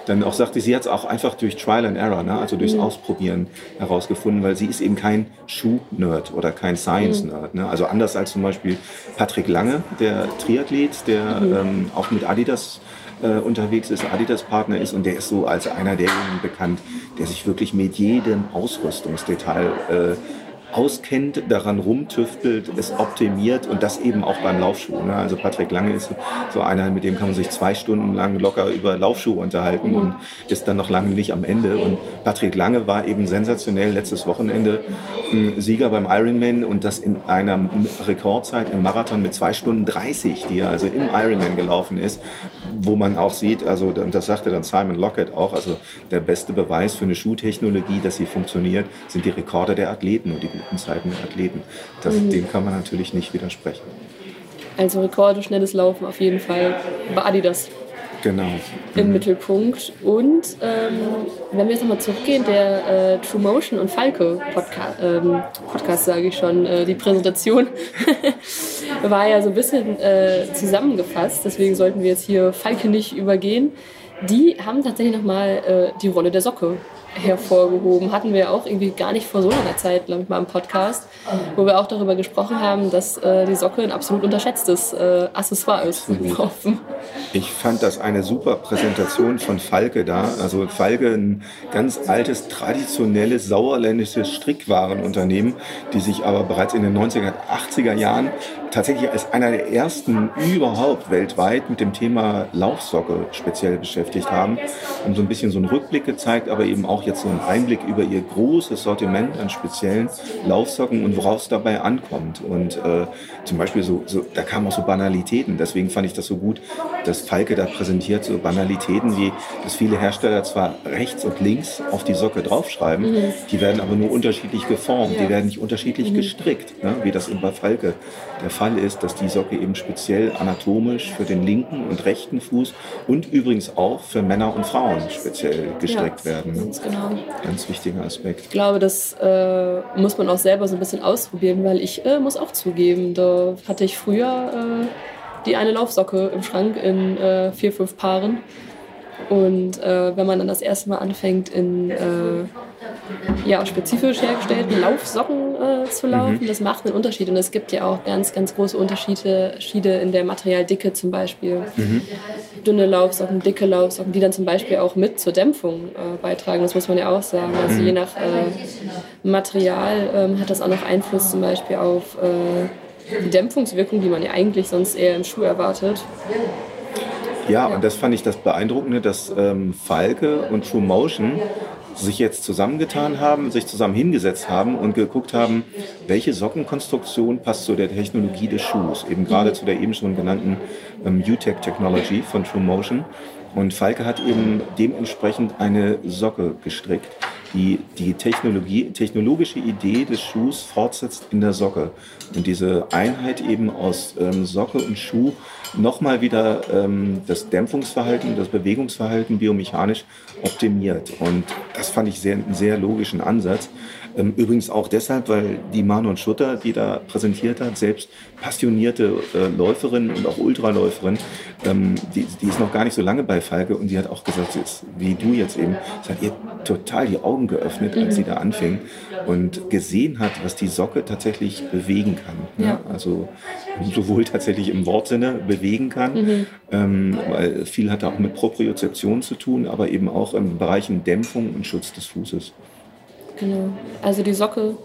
[SPEAKER 2] dann auch sagte, sie hat es auch einfach durch Trial and Error, ne? also durchs mhm. Ausprobieren herausgefunden, weil sie ist eben kein Schuh-Nerd oder kein Science-Nerd. Ne? Also anders als zum Beispiel Patrick Lange, der Triathlet, der mhm. ähm, auch mit Adidas äh, unterwegs ist, Adidas-Partner ist und der ist so als einer derjenigen bekannt, der sich wirklich mit jedem Ausrüstungsdetail äh, auskennt, daran rumtüftelt, es optimiert und das eben auch beim Laufschuh. Ne? Also Patrick Lange ist so einer, mit dem kann man sich zwei Stunden lang locker über Laufschuhe unterhalten und ist dann noch lange nicht am Ende. Und Patrick Lange war eben sensationell letztes Wochenende Sieger beim Ironman und das in einer Rekordzeit im Marathon mit zwei Stunden 30, die er also im Ironman gelaufen ist, wo man auch sieht, also das sagte dann Simon Lockett auch, also der beste Beweis für eine Schuhtechnologie, dass sie funktioniert, sind die Rekorde der Athleten und die guten Zeiten der Athleten. Das, mhm. Dem kann man natürlich nicht widersprechen.
[SPEAKER 3] Also Rekorde, schnelles Laufen auf jeden Fall bei Adidas.
[SPEAKER 2] Genau.
[SPEAKER 3] Im mhm. Mittelpunkt. Und ähm, wenn wir jetzt nochmal zurückgehen, der äh, True Motion und Falke Podcast, ähm, Podcast sage ich schon, äh, die Präsentation war ja so ein bisschen äh, zusammengefasst. Deswegen sollten wir jetzt hier Falke nicht übergehen. Die haben tatsächlich nochmal äh, die Rolle der Socke hervorgehoben. Hatten wir auch irgendwie gar nicht vor so langer Zeit, glaube ich, mal im Podcast, wo wir auch darüber gesprochen haben, dass äh, die Socke ein absolut unterschätztes äh, Accessoire ist.
[SPEAKER 2] Ich fand das eine super Präsentation von Falke da. Also Falke, ein ganz altes, traditionelles, sauerländisches Strickwarenunternehmen, die sich aber bereits in den 90er, 80er Jahren tatsächlich als einer der ersten überhaupt weltweit mit dem Thema Laufsocke speziell beschäftigt haben und so ein bisschen so einen Rückblick gezeigt, aber eben auch jetzt so einen Einblick über ihr großes Sortiment an speziellen Laufsocken und worauf es dabei ankommt. Und äh, zum Beispiel so, so, da kamen auch so Banalitäten. Deswegen fand ich das so gut, dass Falke da präsentiert, so Banalitäten wie, dass viele Hersteller zwar rechts und links auf die Socke draufschreiben, mhm. die werden aber nur unterschiedlich geformt, ja. die werden nicht unterschiedlich mhm. gestrickt, ne, wie das eben bei Falke der Fall ist, dass die Socke eben speziell anatomisch für den linken und rechten Fuß und übrigens auch für Männer und Frauen speziell gestrickt ja, werden. Ganz genau. Ganz wichtiger Aspekt.
[SPEAKER 3] Ich glaube, das äh, muss man auch selber so ein bisschen ausprobieren, weil ich äh, muss auch zugeben, da hatte ich früher äh, die eine Laufsocke im Schrank in äh, vier, fünf Paaren. Und äh, wenn man dann das erste Mal anfängt, in äh, ja, spezifisch hergestellten Laufsocken äh, zu laufen, mhm. das macht einen Unterschied. Und es gibt ja auch ganz, ganz große Unterschiede in der Materialdicke zum Beispiel. Mhm. Dünne Laufsocken, dicke Laufsocken, die dann zum Beispiel auch mit zur Dämpfung äh, beitragen. Das muss man ja auch sagen. Also mhm. je nach äh, Material ähm, hat das auch noch Einfluss zum Beispiel auf äh, die Dämpfungswirkung, die man ja eigentlich sonst eher im Schuh erwartet.
[SPEAKER 2] Ja, und das fand ich das Beeindruckende, dass ähm, Falke und True Motion sich jetzt zusammengetan haben, sich zusammen hingesetzt haben und geguckt haben, welche Sockenkonstruktion passt zu der Technologie des Schuhs, eben gerade zu der eben schon genannten ähm, UTech Technology von True Motion. Und Falke hat eben dementsprechend eine Socke gestrickt, die die Technologie, technologische Idee des Schuhs fortsetzt in der Socke. Und diese Einheit eben aus ähm, Socke und Schuh nochmal wieder ähm, das Dämpfungsverhalten, das Bewegungsverhalten biomechanisch optimiert. Und das fand ich sehr, einen sehr logischen Ansatz. Ähm, übrigens auch deshalb, weil die Manon Schutter, die da präsentiert hat, selbst passionierte äh, Läuferin und auch Ultraläuferin, ähm, die, die ist noch gar nicht so lange bei Falke und die hat auch gesagt, ist, wie du jetzt eben, es hat ihr total die Augen geöffnet, als sie da anfing und gesehen hat, was die Socke tatsächlich bewegen kann. Ne? Ja. Also sowohl tatsächlich im Wortsinne bewegen kann, mhm. ähm, weil viel hat auch mit Propriozeption zu tun, aber eben auch im Bereichen Dämpfung und Schutz des Fußes.
[SPEAKER 3] Genau. Also die Socke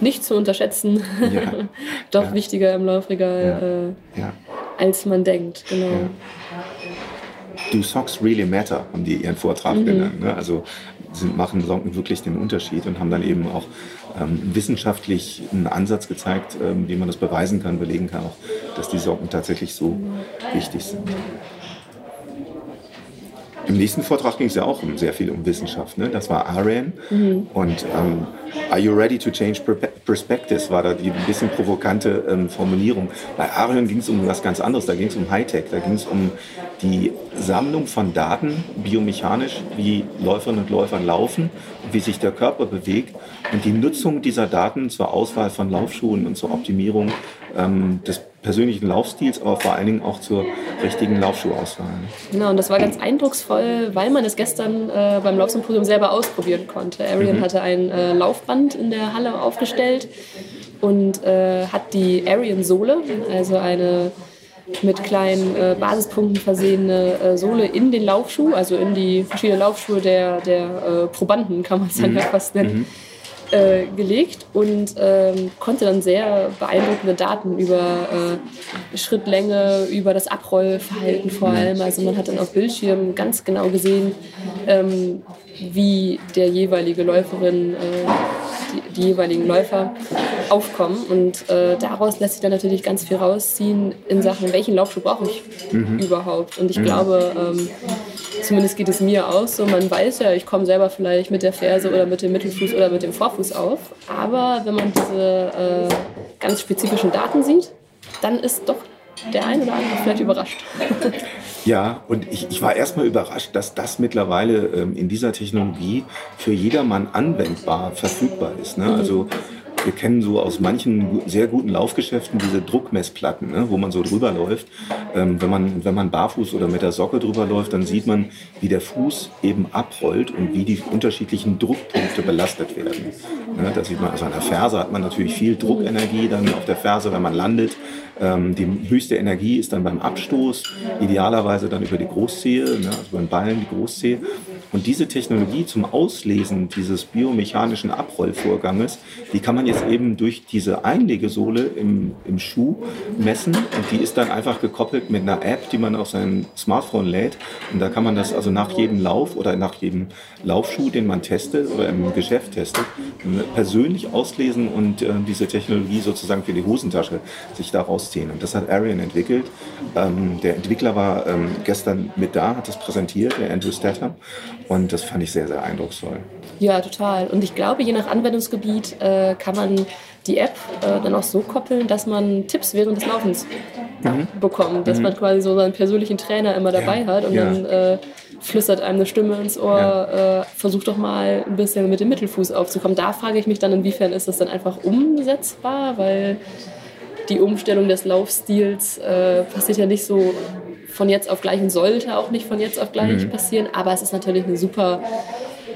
[SPEAKER 3] nicht zu unterschätzen. Ja. Doch ja. wichtiger im Laufregal, ja. Äh, als man denkt. Genau.
[SPEAKER 2] Do Socks really matter, haben die ihren Vortrag mhm. genannt. Ne? Also sind, machen Socken wirklich den Unterschied und haben dann eben auch ähm, wissenschaftlich einen Ansatz gezeigt, ähm, wie man das beweisen kann, belegen kann, auch, dass die Socken tatsächlich so mhm. wichtig sind. Im nächsten Vortrag ging es ja auch um sehr viel um Wissenschaft. Ne? Das war Arian. Mhm. Und ähm, Are you ready to change perspectives? War da die ein bisschen provokante ähm, Formulierung. Bei Arian ging es um was ganz anderes. Da ging es um Hightech. Da ging es um die Sammlung von Daten, biomechanisch, wie Läuferinnen und Läufer laufen, wie sich der Körper bewegt und die Nutzung dieser Daten zur Auswahl von Laufschuhen und zur Optimierung ähm, des persönlichen Laufstils, aber vor allen Dingen auch zur richtigen Laufschuhauswahl.
[SPEAKER 3] Genau, und das war ganz eindrucksvoll, weil man es gestern äh, beim Laufsymposium selber ausprobieren konnte. Arian mhm. hatte ein äh, Laufband in der Halle aufgestellt und äh, hat die Arian-Sohle, also eine mit kleinen äh, Basispunkten versehene äh, Sohle in den Laufschuh, also in die verschiedenen Laufschuhe der, der äh, Probanden, kann man es dann mhm. ja fast nennen. Mhm äh, gelegt und ähm, konnte dann sehr beeindruckende Daten über äh, Schrittlänge, über das Abrollverhalten vor allem. Also man hat dann auf Bildschirmen ganz genau gesehen, ähm, wie der jeweilige Läuferin, äh, die, die, jeweiligen Läufer aufkommen. Und äh, daraus lässt sich dann natürlich ganz viel rausziehen in Sachen, welchen Laufschuh brauche ich mhm. überhaupt. Und ich mhm. glaube, ähm, Zumindest geht es mir aus. So, man weiß ja, ich komme selber vielleicht mit der Ferse oder mit dem Mittelfuß oder mit dem Vorfuß auf. Aber wenn man diese äh, ganz spezifischen Daten sieht, dann ist doch der ein oder andere vielleicht überrascht.
[SPEAKER 2] Ja, und ich, ich war erstmal überrascht, dass das mittlerweile ähm, in dieser Technologie für jedermann anwendbar verfügbar ist. Ne? Mhm. Also wir kennen so aus manchen sehr guten Laufgeschäften diese Druckmessplatten, ne, wo man so drüber läuft. Ähm, wenn, man, wenn man barfuß oder mit der Socke drüber läuft, dann sieht man, wie der Fuß eben abrollt und wie die unterschiedlichen Druckpunkte belastet werden. Ne, da sieht man, also an der Ferse hat man natürlich viel Druckenergie dann auf der Ferse, wenn man landet. Ähm, die höchste Energie ist dann beim Abstoß, idealerweise dann über die Großzehe, ne, also beim Ballen die Großzehe. Und diese Technologie zum Auslesen dieses biomechanischen Abrollvorganges, die kann man jetzt eben durch diese Einlegesohle im, im Schuh messen. Und die ist dann einfach gekoppelt mit einer App, die man auf sein Smartphone lädt. Und da kann man das also nach jedem Lauf oder nach jedem Laufschuh, den man testet oder im Geschäft testet, persönlich auslesen und äh, diese Technologie sozusagen für die Hosentasche sich daraus ziehen. Und das hat Arian entwickelt. Ähm, der Entwickler war ähm, gestern mit da, hat das präsentiert, der Andrew Statham. Und das fand ich sehr, sehr eindrucksvoll.
[SPEAKER 3] Ja, total. Und ich glaube, je nach Anwendungsgebiet äh, kann man die App äh, dann auch so koppeln, dass man Tipps während des Laufens mhm. bekommt. Dass mhm. man quasi so seinen persönlichen Trainer immer dabei ja. hat und ja. dann äh, flüstert einem eine Stimme ins Ohr, ja. äh, versucht doch mal ein bisschen mit dem Mittelfuß aufzukommen. Da frage ich mich dann, inwiefern ist das dann einfach umsetzbar, weil die Umstellung des Laufstils äh, passiert ja nicht so von jetzt auf gleich und sollte auch nicht von jetzt auf gleich mhm. passieren, aber es ist natürlich eine super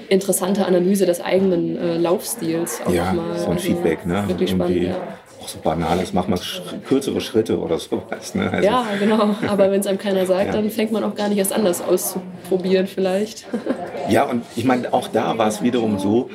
[SPEAKER 3] interessante Analyse des eigenen äh, Laufstils.
[SPEAKER 2] Auch ja, mal. so ein also Feedback, ne? Wirklich spannend, ja. Auch so banales, mach mal sch kürzere Schritte oder sowas. Ne?
[SPEAKER 3] Also, ja, genau. Aber wenn es einem keiner sagt, ja. dann fängt man auch gar nicht erst anders auszuprobieren vielleicht.
[SPEAKER 2] ja, und ich meine, auch da war es wiederum so,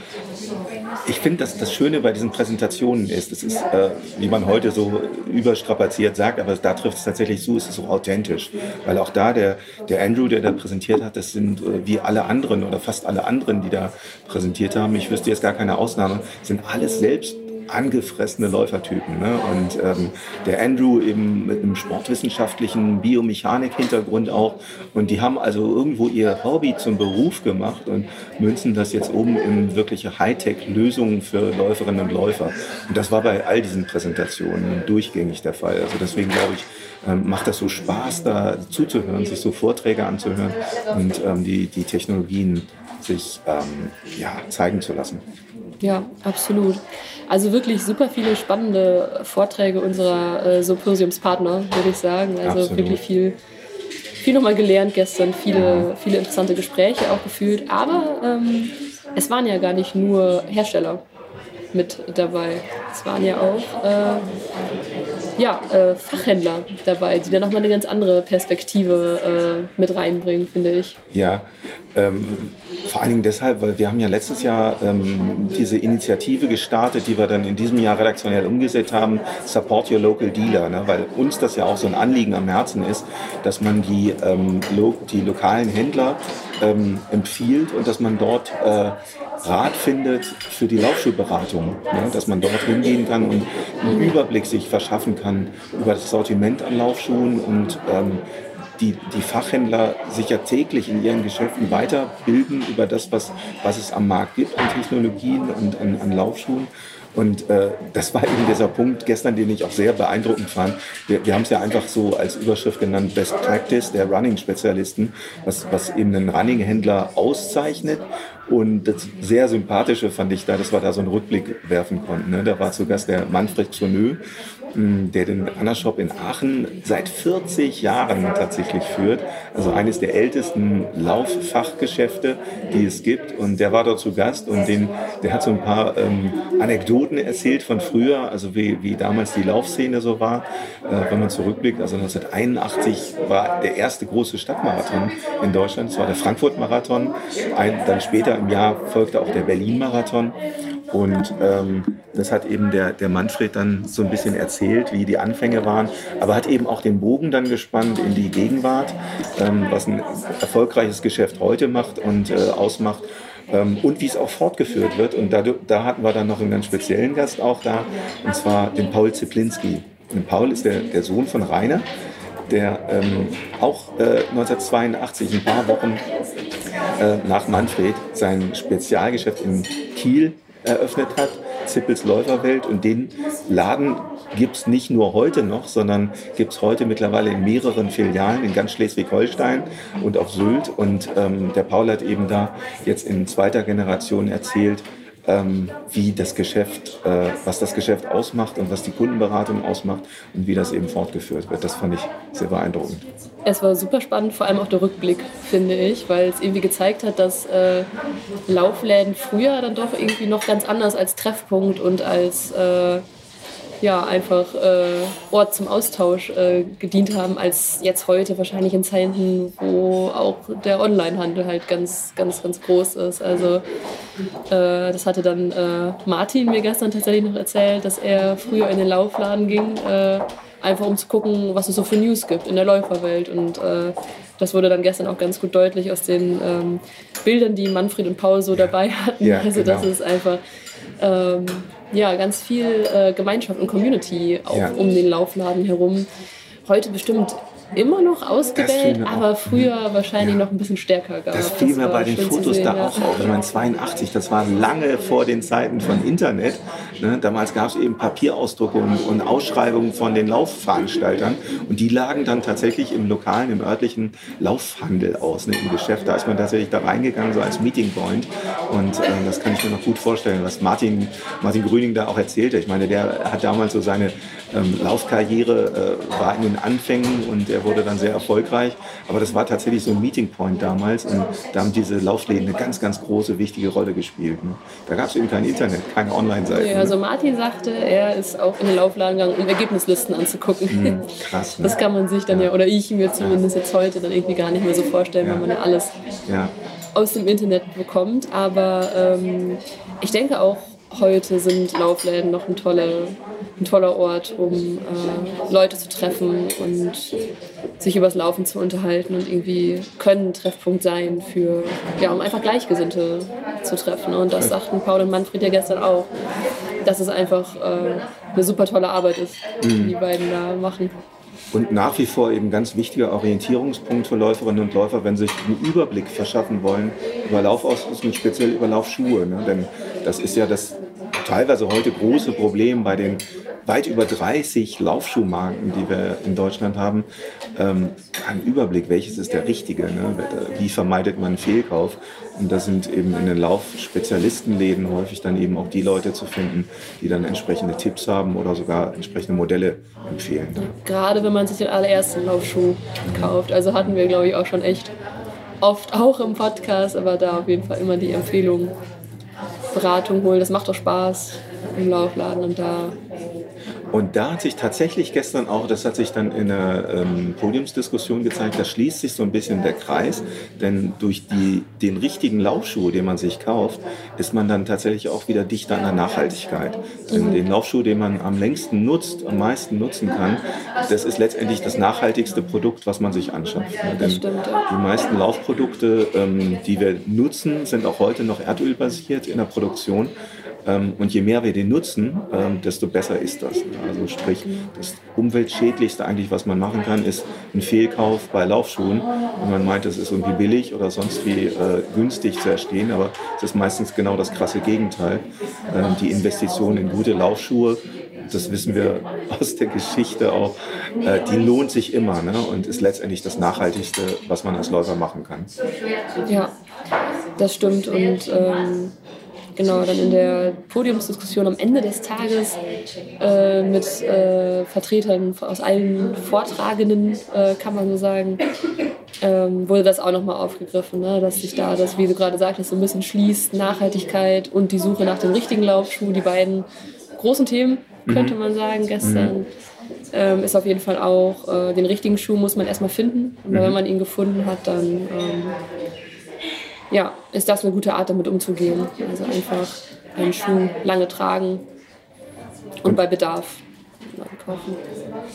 [SPEAKER 2] ich finde, dass das Schöne bei diesen Präsentationen ist, es ist, äh, wie man heute so überstrapaziert sagt, aber da trifft es tatsächlich zu, es ist so authentisch. Weil auch da der, der Andrew, der da präsentiert hat, das sind äh, wie alle anderen oder fast alle anderen, die da präsentiert haben, ich wüsste jetzt gar keine Ausnahme, sind alles selbst angefressene Läufertypen. Ne? Und ähm, der Andrew eben mit einem sportwissenschaftlichen Biomechanik-Hintergrund auch. Und die haben also irgendwo ihr Hobby zum Beruf gemacht und münzen das jetzt oben in wirkliche Hightech-Lösungen für Läuferinnen und Läufer. Und das war bei all diesen Präsentationen durchgängig der Fall. Also deswegen glaube ich, ähm, macht das so Spaß, da zuzuhören, sich so Vorträge anzuhören und ähm, die, die Technologien sich ähm, ja, zeigen zu lassen.
[SPEAKER 3] Ja, absolut. Also wirklich super viele spannende Vorträge unserer äh, Symposiumspartner, würde ich sagen. Also absolut. wirklich viel, viel nochmal gelernt gestern, viele, viele interessante Gespräche auch gefühlt. Aber ähm, es waren ja gar nicht nur Hersteller mit dabei. Es waren ja auch äh, ja, äh, Fachhändler dabei, die dann nochmal eine ganz andere Perspektive äh, mit reinbringen, finde ich.
[SPEAKER 2] Ja, ähm, vor allen Dingen deshalb, weil wir haben ja letztes Jahr ähm, diese Initiative gestartet, die wir dann in diesem Jahr redaktionell umgesetzt haben, Support Your Local Dealer, ne? weil uns das ja auch so ein Anliegen am Herzen ist, dass man die, ähm, lo die lokalen Händler ähm, empfiehlt und dass man dort äh, Rat findet für die Laufschuhberatung, ne? dass man dort hingehen kann und einen Überblick sich verschaffen kann über das Sortiment an Laufschuhen und ähm, die, die Fachhändler sich ja täglich in ihren Geschäften weiterbilden über das, was, was es am Markt gibt an Technologien und an, an Laufschuhen. Und äh, das war eben dieser Punkt gestern, den ich auch sehr beeindruckend fand. Wir, wir haben es ja einfach so als Überschrift genannt, Best Practice der Running-Spezialisten, was, was eben einen Running-Händler auszeichnet. Und das sehr Sympathische fand ich da, dass wir da so einen Rückblick werfen konnten. Ne? Da war zu Gast der Manfred Zonö, der den Anna Shop in Aachen seit 40 Jahren tatsächlich führt. Also eines der ältesten Lauffachgeschäfte, die es gibt. Und der war dort zu Gast und den, der hat so ein paar ähm, Anekdoten erzählt von früher, also wie, wie damals die Laufszene so war. Äh, wenn man zurückblickt, also 1981 war der erste große Stadtmarathon in Deutschland. Das war der Frankfurt-Marathon. Dann später im Jahr folgte auch der Berlin-Marathon. Und ähm, das hat eben der, der Manfred dann so ein bisschen erzählt, wie die Anfänge waren, aber hat eben auch den Bogen dann gespannt in die Gegenwart, ähm, was ein erfolgreiches Geschäft heute macht und äh, ausmacht ähm, und wie es auch fortgeführt wird. Und da, da hatten wir dann noch einen ganz speziellen Gast auch da, und zwar den Paul Ziplinski. Und Paul ist der, der Sohn von Rainer, der ähm, auch äh, 1982, ein paar Wochen äh, nach Manfred, sein Spezialgeschäft in Kiel eröffnet hat, Zippels Läuferwelt. Und den Laden gibt es nicht nur heute noch, sondern gibt es heute mittlerweile in mehreren Filialen in ganz Schleswig-Holstein und auf Sylt. Und ähm, der Paul hat eben da jetzt in zweiter Generation erzählt, ähm, wie das Geschäft, äh, was das Geschäft ausmacht und was die Kundenberatung ausmacht und wie das eben fortgeführt wird. Das fand ich sehr beeindruckend.
[SPEAKER 3] Es war super spannend, vor allem auch der Rückblick, finde ich, weil es irgendwie gezeigt hat, dass äh, Laufläden früher dann doch irgendwie noch ganz anders als Treffpunkt und als äh, ja, einfach äh, Ort zum Austausch äh, gedient haben, als jetzt heute wahrscheinlich in Zeiten, wo auch der Onlinehandel halt ganz, ganz, ganz groß ist. Also äh, das hatte dann äh, Martin mir gestern tatsächlich noch erzählt, dass er früher in den Laufladen ging, äh, einfach um zu gucken, was es so für News gibt in der Läuferwelt. Und äh, das wurde dann gestern auch ganz gut deutlich aus den ähm, Bildern, die Manfred und Paul so dabei hatten. Ja, also genau. das ist einfach... Ähm, ja, ganz viel äh, Gemeinschaft und Community auch ja. um den Laufladen herum. Heute bestimmt immer noch ausgewählt, aber früher mhm. wahrscheinlich ja. noch ein bisschen stärker
[SPEAKER 2] gab. Das fiel mir bei den Fotos da auch auf. Ich meine, 82, das war lange vor den Zeiten von Internet. Ne? Damals gab es eben Papierausdrucke und, und, Ausschreibungen von den Laufveranstaltern und die lagen dann tatsächlich im lokalen, im örtlichen Laufhandel aus, ne? im Geschäft. Da ist man tatsächlich da reingegangen, so als Meeting Point und äh, das kann ich mir noch gut vorstellen, was Martin, Martin Grüning da auch erzählte. Ich meine, der hat damals so seine ähm, Laufkarriere, äh, war in den Anfängen und er wurde dann sehr erfolgreich. Aber das war tatsächlich so ein Meeting Point damals und da haben diese Laufläden eine ganz, ganz große, wichtige Rolle gespielt. Ne? Da gab es eben kein Internet, keine Online-Seiten.
[SPEAKER 3] Ja, also Martin sagte, er ist auch in den Laufladen gegangen, um Ergebnislisten anzugucken. Mhm, krass. Ne? Das kann man sich dann ja. ja, oder ich mir zumindest jetzt heute dann irgendwie gar nicht mehr so vorstellen, ja. weil man ja alles aus dem Internet bekommt. Aber ähm, ich denke auch, heute sind Laufläden noch ein, tolle, ein toller Ort, um äh, Leute zu treffen und sich übers Laufen zu unterhalten und irgendwie können ein Treffpunkt sein für, ja, um einfach Gleichgesinnte zu treffen. Und das sagten Paul und Manfred ja gestern auch, dass es einfach äh, eine super tolle Arbeit ist, die mhm. die beiden da machen.
[SPEAKER 2] Und nach wie vor eben ganz wichtiger Orientierungspunkt für Läuferinnen und Läufer, wenn sie sich einen Überblick verschaffen wollen über Laufausrüstung, speziell über Laufschuhe. Ne? Denn das ist ja das teilweise heute große Problem bei den weit über 30 Laufschuhmarken, die wir in Deutschland haben, ähm, einen Überblick, welches ist der richtige, ne? wie vermeidet man Fehlkauf. Und da sind eben in den Laufspezialistenläden häufig dann eben auch die Leute zu finden, die dann entsprechende Tipps haben oder sogar entsprechende Modelle empfehlen.
[SPEAKER 3] Gerade wenn man sich den allerersten Laufschuh kauft. Also hatten wir, glaube ich, auch schon echt oft auch im Podcast, aber da auf jeden Fall immer die Empfehlung, Beratung holen. Das macht doch Spaß im Laufladen und da
[SPEAKER 2] und da hat sich tatsächlich gestern auch, das hat sich dann in der ähm, Podiumsdiskussion gezeigt, da schließt sich so ein bisschen der Kreis, denn durch die, den richtigen Laufschuh, den man sich kauft, ist man dann tatsächlich auch wieder dichter an der Nachhaltigkeit. Denn mhm. den Laufschuh, den man am längsten nutzt, am meisten nutzen kann, das ist letztendlich das nachhaltigste Produkt, was man sich anschafft. Ne? Denn stimmt, ja. die meisten Laufprodukte, ähm, die wir nutzen, sind auch heute noch erdölbasiert in der Produktion. Ähm, und je mehr wir den nutzen, ähm, desto besser ist das. Also sprich, das umweltschädlichste eigentlich, was man machen kann, ist ein Fehlkauf bei Laufschuhen. Und man meint, es ist irgendwie billig oder sonst wie äh, günstig zu erstehen, aber es ist meistens genau das krasse Gegenteil. Ähm, die Investition in gute Laufschuhe das wissen wir aus der Geschichte auch, äh, die lohnt sich immer ne? und ist letztendlich das Nachhaltigste, was man als Läufer machen kann.
[SPEAKER 3] Ja, das stimmt. Und ähm, genau, dann in der Podiumsdiskussion am Ende des Tages äh, mit äh, Vertretern aus allen Vortragenden, äh, kann man so sagen, ähm, wurde das auch nochmal aufgegriffen, ne? dass sich da das, wie du gerade sagtest, so ein bisschen schließt, Nachhaltigkeit und die Suche nach dem richtigen Laufschuh, die beiden großen Themen, könnte mhm. man sagen, gestern. Mhm. Ähm, ist auf jeden Fall auch, äh, den richtigen Schuh muss man erstmal finden. Und mhm. wenn man ihn gefunden hat, dann ähm, ja, ist das eine gute Art, damit umzugehen. Also einfach einen Schuh lange tragen und bei Bedarf kaufen.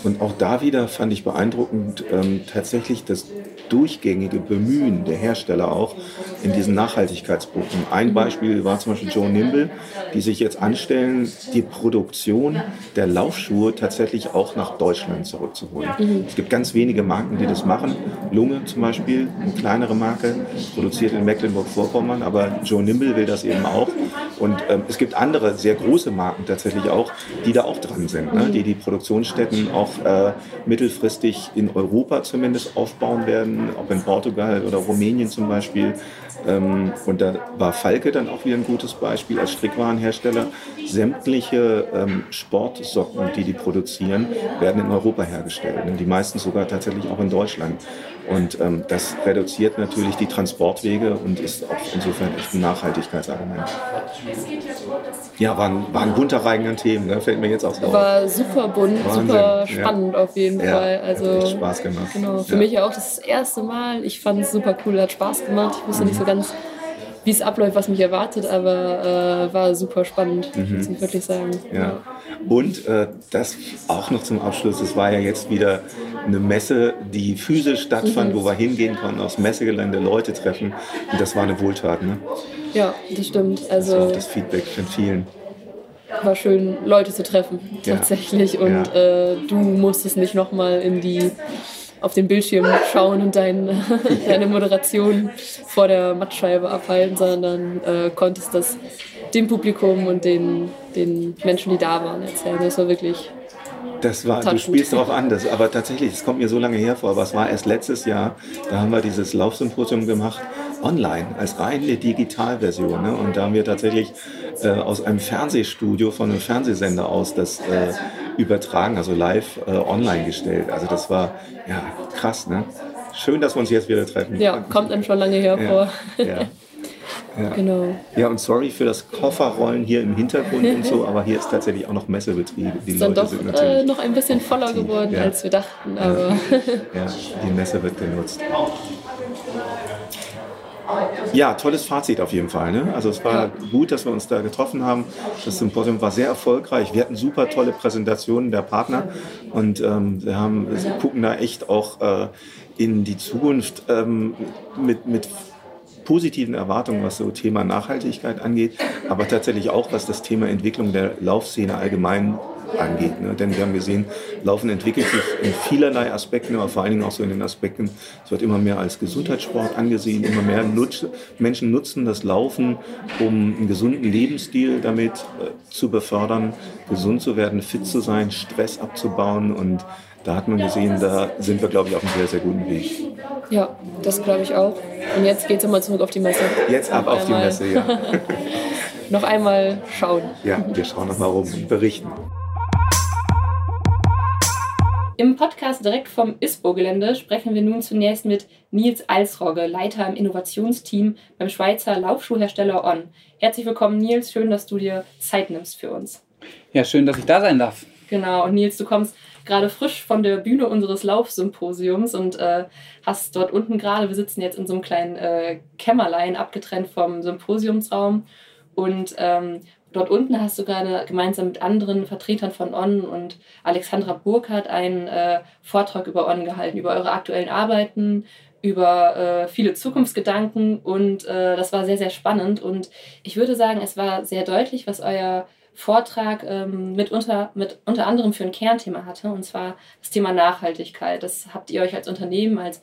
[SPEAKER 2] Und auch da wieder fand ich beeindruckend ähm, tatsächlich das durchgängige Bemühen der Hersteller auch in diesen Nachhaltigkeitspunkten. Ein Beispiel war zum Beispiel Joe Nimble, die sich jetzt anstellen, die Produktion der Laufschuhe tatsächlich auch nach Deutschland zurückzuholen. Mhm. Es gibt ganz wenige Marken, die das machen. Lunge zum Beispiel, eine kleinere Marke, produziert in Mecklenburg-Vorpommern, aber Joe Nimble will das eben auch. Und ähm, es gibt andere sehr große Marken tatsächlich auch, die da auch dran sind, ne? Die die Produktionsstätten auch äh, mittelfristig in Europa zumindest aufbauen werden, ob in Portugal oder Rumänien zum Beispiel. Ähm, und da war Falke dann auch wieder ein gutes Beispiel als Strickwarenhersteller. Sämtliche ähm, Sportsocken, die die produzieren, werden in Europa hergestellt. Und die meisten sogar tatsächlich auch in Deutschland. Und ähm, das reduziert natürlich die Transportwege und ist auch insofern echt ein Nachhaltigkeitsargument. Ja, war ein, war ein bunter Reigen an Themen, ne? fällt mir jetzt auch so
[SPEAKER 3] War super bunt, Wahnsinn. super spannend ja. auf jeden ja, Fall. Also,
[SPEAKER 2] hat Spaß gemacht.
[SPEAKER 3] Genau, für ja. mich auch das erste Mal. Ich fand es super cool, hat Spaß gemacht. Ich wusste mhm. nicht so ganz, wie es abläuft, was mich erwartet, aber äh, war super spannend, mhm. muss ich wirklich sagen.
[SPEAKER 2] Ja. Und äh, das auch noch zum Abschluss, es war ja jetzt wieder eine Messe, die physisch stattfand, mhm. wo wir hingehen konnten, aufs Messegelände Leute treffen. Und das war eine Wohltat, ne?
[SPEAKER 3] Ja, das stimmt. Also,
[SPEAKER 2] das war auch das Feedback von vielen
[SPEAKER 3] war schön, Leute zu treffen, tatsächlich. Ja. Und ja. Äh, du musstest nicht nochmal in die auf den Bildschirm schauen und dein, deine Moderation vor der Mattscheibe abhalten, sondern äh, konntest das dem Publikum und den, den Menschen, die da waren, erzählen. Das war wirklich.
[SPEAKER 2] Das war, du spielst darauf an, das, aber tatsächlich, es kommt mir so lange her vor, aber es war erst letztes Jahr, da haben wir dieses Laufsymposium gemacht, online, als reine Digitalversion. Ne? Und da haben wir tatsächlich äh, aus einem Fernsehstudio von einem Fernsehsender aus das äh, übertragen, also live äh, online gestellt. Also das war ja krass, ne? Schön, dass wir uns jetzt wieder treffen.
[SPEAKER 3] Ja, kommt einem schon lange hervor. Ja, ja.
[SPEAKER 2] Ja. Genau. Ja, und sorry für das Kofferrollen hier im Hintergrund und so, aber hier ist tatsächlich auch noch Messebetrieb.
[SPEAKER 3] Die ist dann Leute doch äh, noch ein bisschen voller geworden, ja. als wir dachten. Aber
[SPEAKER 2] ja. die Messe wird genutzt. Ja, tolles Fazit auf jeden Fall. Ne? Also es war gut, dass wir uns da getroffen haben. Das Symposium war sehr erfolgreich. Wir hatten super tolle Präsentationen der Partner und ähm, wir, haben, wir gucken da echt auch äh, in die Zukunft ähm, mit, mit positiven Erwartungen, was so Thema Nachhaltigkeit angeht, aber tatsächlich auch, was das Thema Entwicklung der Laufszene allgemein angeht. Ne? Denn wir haben gesehen, Laufen entwickelt sich in vielerlei Aspekten, aber vor allen Dingen auch so in den Aspekten, es wird immer mehr als Gesundheitssport angesehen, immer mehr Nutz, Menschen nutzen das Laufen, um einen gesunden Lebensstil damit äh, zu befördern, gesund zu werden, fit zu sein, Stress abzubauen und da hat man gesehen, da sind wir, glaube ich, auf einem sehr, sehr guten Weg.
[SPEAKER 3] Ja, das glaube ich auch. Und jetzt geht es nochmal zurück auf die Messe.
[SPEAKER 2] Jetzt ab auf die Messe, ja.
[SPEAKER 3] noch einmal schauen.
[SPEAKER 2] Ja, wir schauen nochmal rum und berichten.
[SPEAKER 1] Im Podcast direkt vom ISPO-Gelände sprechen wir nun zunächst mit Nils Alsrogge, Leiter im Innovationsteam beim Schweizer Laufschuhhersteller On. Herzlich willkommen, Nils. Schön, dass du dir Zeit nimmst für uns.
[SPEAKER 4] Ja, schön, dass ich da sein darf.
[SPEAKER 1] Genau, und Nils, du kommst gerade frisch von der Bühne unseres Laufsymposiums und äh, hast dort unten gerade, wir sitzen jetzt in so einem kleinen äh, Kämmerlein, abgetrennt vom Symposiumsraum. Und ähm, Dort unten hast du gerade gemeinsam mit anderen Vertretern von On und Alexandra Burkhardt einen äh, Vortrag über On gehalten, über eure aktuellen Arbeiten,
[SPEAKER 3] über äh, viele Zukunftsgedanken und äh, das war sehr, sehr spannend. Und ich würde sagen, es war sehr deutlich, was euer Vortrag ähm, mit, unter, mit unter anderem für ein Kernthema hatte, und zwar das Thema Nachhaltigkeit. Das habt ihr euch als Unternehmen, als